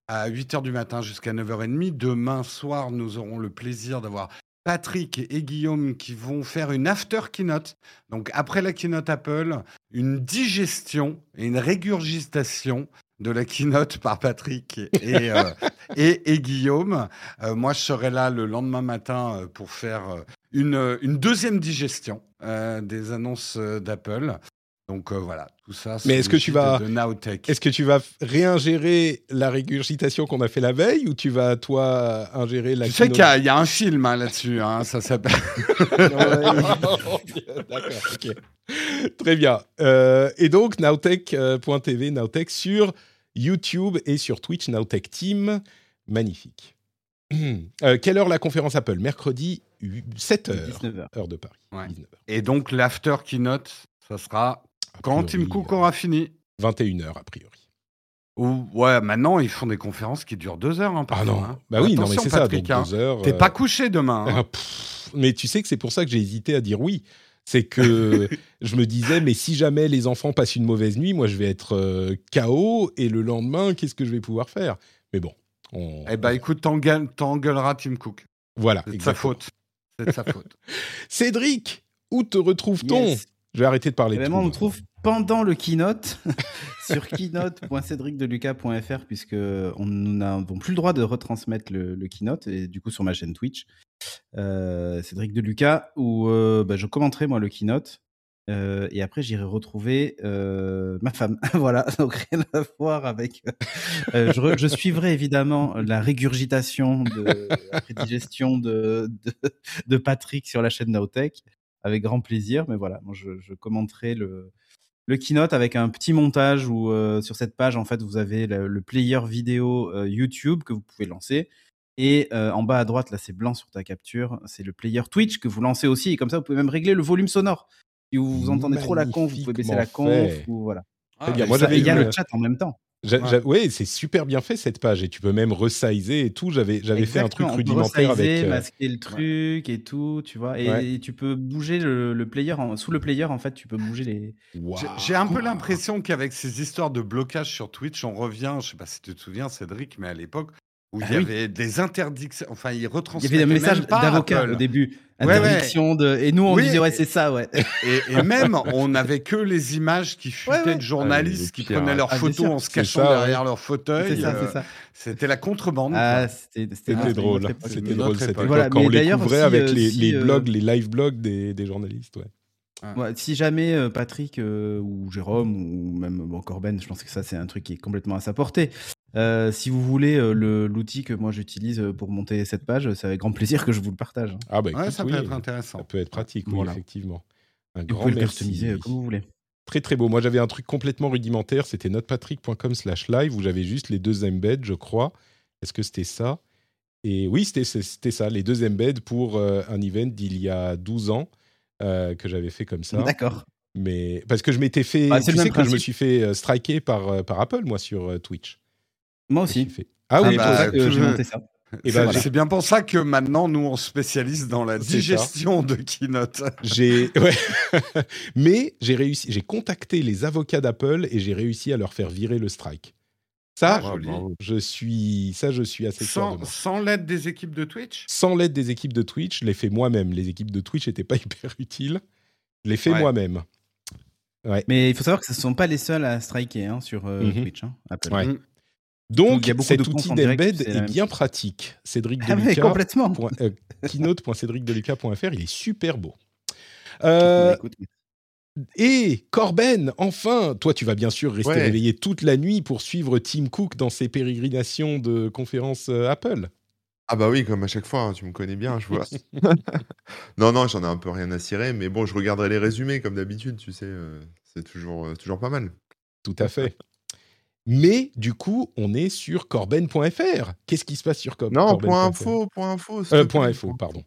à 8h du matin jusqu'à 9h30. Demain soir, nous aurons le plaisir d'avoir Patrick et Guillaume qui vont faire une after keynote. Donc après la keynote Apple, une digestion et une régurgitation de la keynote par Patrick et, euh, et, et Guillaume. Euh, moi, je serai là le lendemain matin euh, pour faire euh, une, euh, une deuxième digestion euh, des annonces euh, d'Apple. Donc euh, voilà, tout ça. Mais est-ce que tu vas-. Est-ce que tu vas réingérer la régurgitation qu'on a fait la veille ou tu vas, toi, ingérer la Tu sais qu'il y, y a un film hein, là-dessus, hein, ça s'appelle. D'accord, ok. Très bien. Euh, et donc, nowtech.tv, Nowtech sur YouTube et sur Twitch, Nowtech Team. Magnifique. Euh, quelle heure la conférence Apple? Mercredi, 7h, 19h. heure de Paris. Ouais. 19h. Et donc l'after keynote, ça sera quand Tim Cook aura fini? 21h, a priori. Ou ouais, maintenant ils font des conférences qui durent deux heures. Hein, Ah non, hein. bah oui, non, mais c'est ça, donc hein. deux heures. T'es euh, pas couché demain. hein. Pff, mais tu sais que c'est pour ça que j'ai hésité à dire oui. C'est que je me disais, mais si jamais les enfants passent une mauvaise nuit, moi je vais être euh, KO et le lendemain, qu'est-ce que je vais pouvoir faire? Mais bon, on, Eh ben écoute, t'engueuleras Tim Cook. voilà. C'est de sa faute. C'est de sa faute. Cédric, où te retrouve-t-on? Yes. Je vais arrêter de parler Eh de ben, tout. moi, on me trouve pendant le keynote sur keynote.cédricdeluca.fr puisque on- nous n'avons plus le droit de retransmettre le, keynote et du coup sur ma chaîne Twitch, euh, Cédric Deluca, où euh, bah, je commenterai moi le keynote euh, et après j'irai retrouver ma femme. voilà, donc rien à voir avec. je, suivrai évidemment la régurgitation de après digestion de, de, Patrick sur la chaîne Nowtech avec grand plaisir. Mais voilà, moi je commenterai le, le keynote avec un petit montage où euh, sur cette page, en fait, vous avez le, le player vidéo euh, YouTube que vous pouvez lancer. Et euh, en bas à droite, là, c'est blanc sur ta capture, c'est le player Twitch que vous lancez aussi. Et comme ça, vous pouvez même régler le volume sonore. Si vous entendez trop la conf, vous pouvez baisser la conf. Ou, voilà. Bien. Ah, Moi, ça- il y a le chat en même temps. Ouais. ouais, c'est super bien fait cette page et tu peux même resizer et tout. J'avais, j'avais fait un truc Exactement, on peut rudimentaire resizer, avec. euh, masquer le truc et tout, tu vois. Et, Ouais. et tu peux bouger le, le player. en- sous le player, en fait, tu peux bouger les. J'ai un peu l'impression qu'avec ces histoires de blocage sur Twitch, on revient, je sais pas si tu te souviens, Cédric, mais à l'époque, où il Ah y oui. avait des interdictions, enfin, ils Il y avait des messages d'avocats au début. Ouais, ouais. Interdiction de. Et nous, on Oui, disait, ouais, c'est ça, ouais. Et, et même, on n'avait que les images qui fuitaient Ouais, ouais. de journalistes Ah, qui prenaient leurs Ah, photos en se cachant ça, derrière leur fauteuil. C'est ça, euh, c'est ça. C'était la contrebande. Ah, c'était drôle, c'était drôle cette époque. Voilà, quand on les couvrait avec euh, les, euh, blogs, les live blogs des, des journalistes. Ouais. Ouais, si jamais euh, Patrick euh, ou Jérôme ou même bon, Corben, je pense que ça c'est un truc qui est complètement à sa portée. Euh, si vous voulez euh, le- l'outil que moi j'utilise pour monter cette page, c'est avec grand plaisir que je vous le partage. hein. Ah bah Ouais, ça oui, peut être ça intéressant. peut être pratique, oui, Voilà. effectivement. Un Vous grand pouvez le customiser comme vous voulez. Très très beau. Moi j'avais un truc complètement rudimentaire, c'était notepatrick.com slash live où j'avais juste les deux embeds, je crois. Est-ce que c'était ça? Et oui, c'était c'était ça, les deux embeds pour euh, un event d'il y a 12 ans euh, que j'avais fait comme ça. D'accord. Mais parce que je m'étais fait, c'est tu sais que je me suis fait euh, striker par, euh, par Apple moi sur Twitch. Moi aussi. fait- Ah C'est oui, bah, j'ai monté ça. Eh C'est ben, c'est bien pour ça que maintenant, nous, on se spécialise dans la ça. digestion de Keynote. J'ai ouais. mais j'ai réussi, j'ai contacté les avocats d'Apple et j'ai réussi à leur faire virer le strike. Ça, Ah, joli. je suis ça je suis assez Sans, sans l'aide des équipes de Twitch? Sans l'aide des équipes de Twitch, je l'ai fait moi-même. Les équipes de Twitch n'étaient pas hyper utiles. Je l'ai fait Ouais. moi-même. Mais il faut savoir que ce ne sont pas les seuls à striker hein, sur euh, Mhm. Twitch. hein, Apple. Ouais. Mm. Donc cet de outil d'embed est bien pratique. Cédric Ah, Deluca. complètement. point- euh, keynote.cédricdeluca.fr, il est super beau. Euh, écoute, Et Corben, enfin, toi tu vas bien sûr rester Ouais. réveillé toute la nuit pour suivre Tim Cook dans ses pérégrinations de conférences euh, Apple. Ah bah oui, comme à chaque fois, hein, tu me connais bien, je vois. non, non, j'en ai un peu rien à cirer, mais bon, je regarderai les résumés comme d'habitude, tu sais, euh, c'est toujours, euh, toujours pas mal. Tout à fait. Mais du coup, on est sur corben.fr. Qu'est-ce qui se passe sur Cor- Non, point info, point info. Euh, point info, pardon.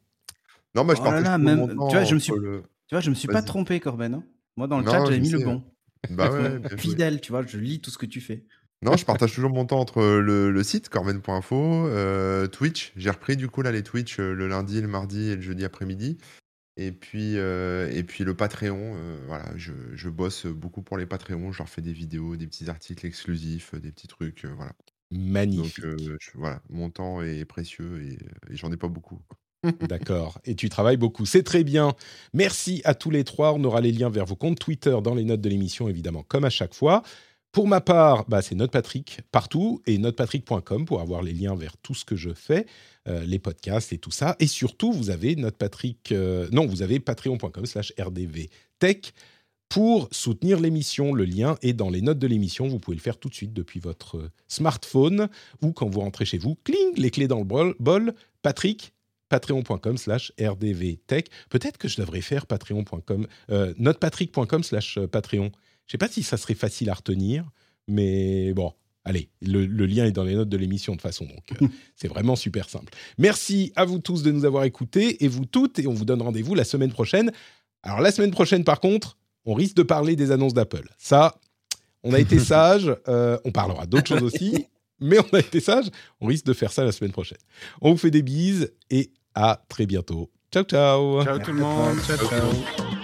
Non, moi je Oh là là, même- tu vois, je me suis- le- Tu vois, je me suis pas trompé, Corben. hein. Moi, dans le Non, chat, j'avais mis le bon. Bah ouais. Fidèle, tu vois, je lis tout ce que tu fais. Non, je partage toujours mon temps entre le, le site corben.info, euh, Twitch. J'ai repris du coup là les Twitch euh, le lundi, le mardi et le jeudi après-midi. Et puis, euh, et puis le Patreon, euh, voilà, je, je bosse beaucoup pour les Patreons. Je leur fais des vidéos, des petits articles exclusifs, euh, des petits trucs, euh, voilà. Donc Magnifique. euh, je- voilà, mon temps est précieux et, et j'en ai pas beaucoup. D'accord. Et tu travailles beaucoup. C'est très bien. Merci à tous les trois. On aura les liens vers vos comptes Twitter dans les notes de l'émission, évidemment, comme à chaque fois. Pour ma part, bah, c'est NotePatrick partout et notepatrick.com pour avoir les liens vers tout ce que je fais, euh, les podcasts et tout ça. Et surtout, vous avez NotePatrick, euh, non, vous avez patreon.com slash rdvtech pour soutenir l'émission. Le lien est dans les notes de l'émission. Vous pouvez le faire tout de suite depuis votre smartphone ou quand vous rentrez chez vous. Cling, les clés dans le bol Patrick, patreon.com slash rdvtech. Peut-être que je devrais faire patreon.com, euh, notepatrick.com slash patreon. Je ne sais pas si ça serait facile à retenir, mais bon, allez, le, le lien est dans les notes de l'émission de façon, donc euh, c'est vraiment super simple. Merci à vous tous de nous avoir écoutés et vous toutes, et on vous donne rendez-vous la semaine prochaine. Alors la semaine prochaine, par contre, on risque de parler des annonces d'Apple. Ça, on a été sage, euh, on parlera d'autres choses aussi, mais on a été sage, on risque de faire ça la semaine prochaine. On vous fait des bises et à très bientôt. Ciao, ciao. Ciao tout le monde. Ciao, ciao.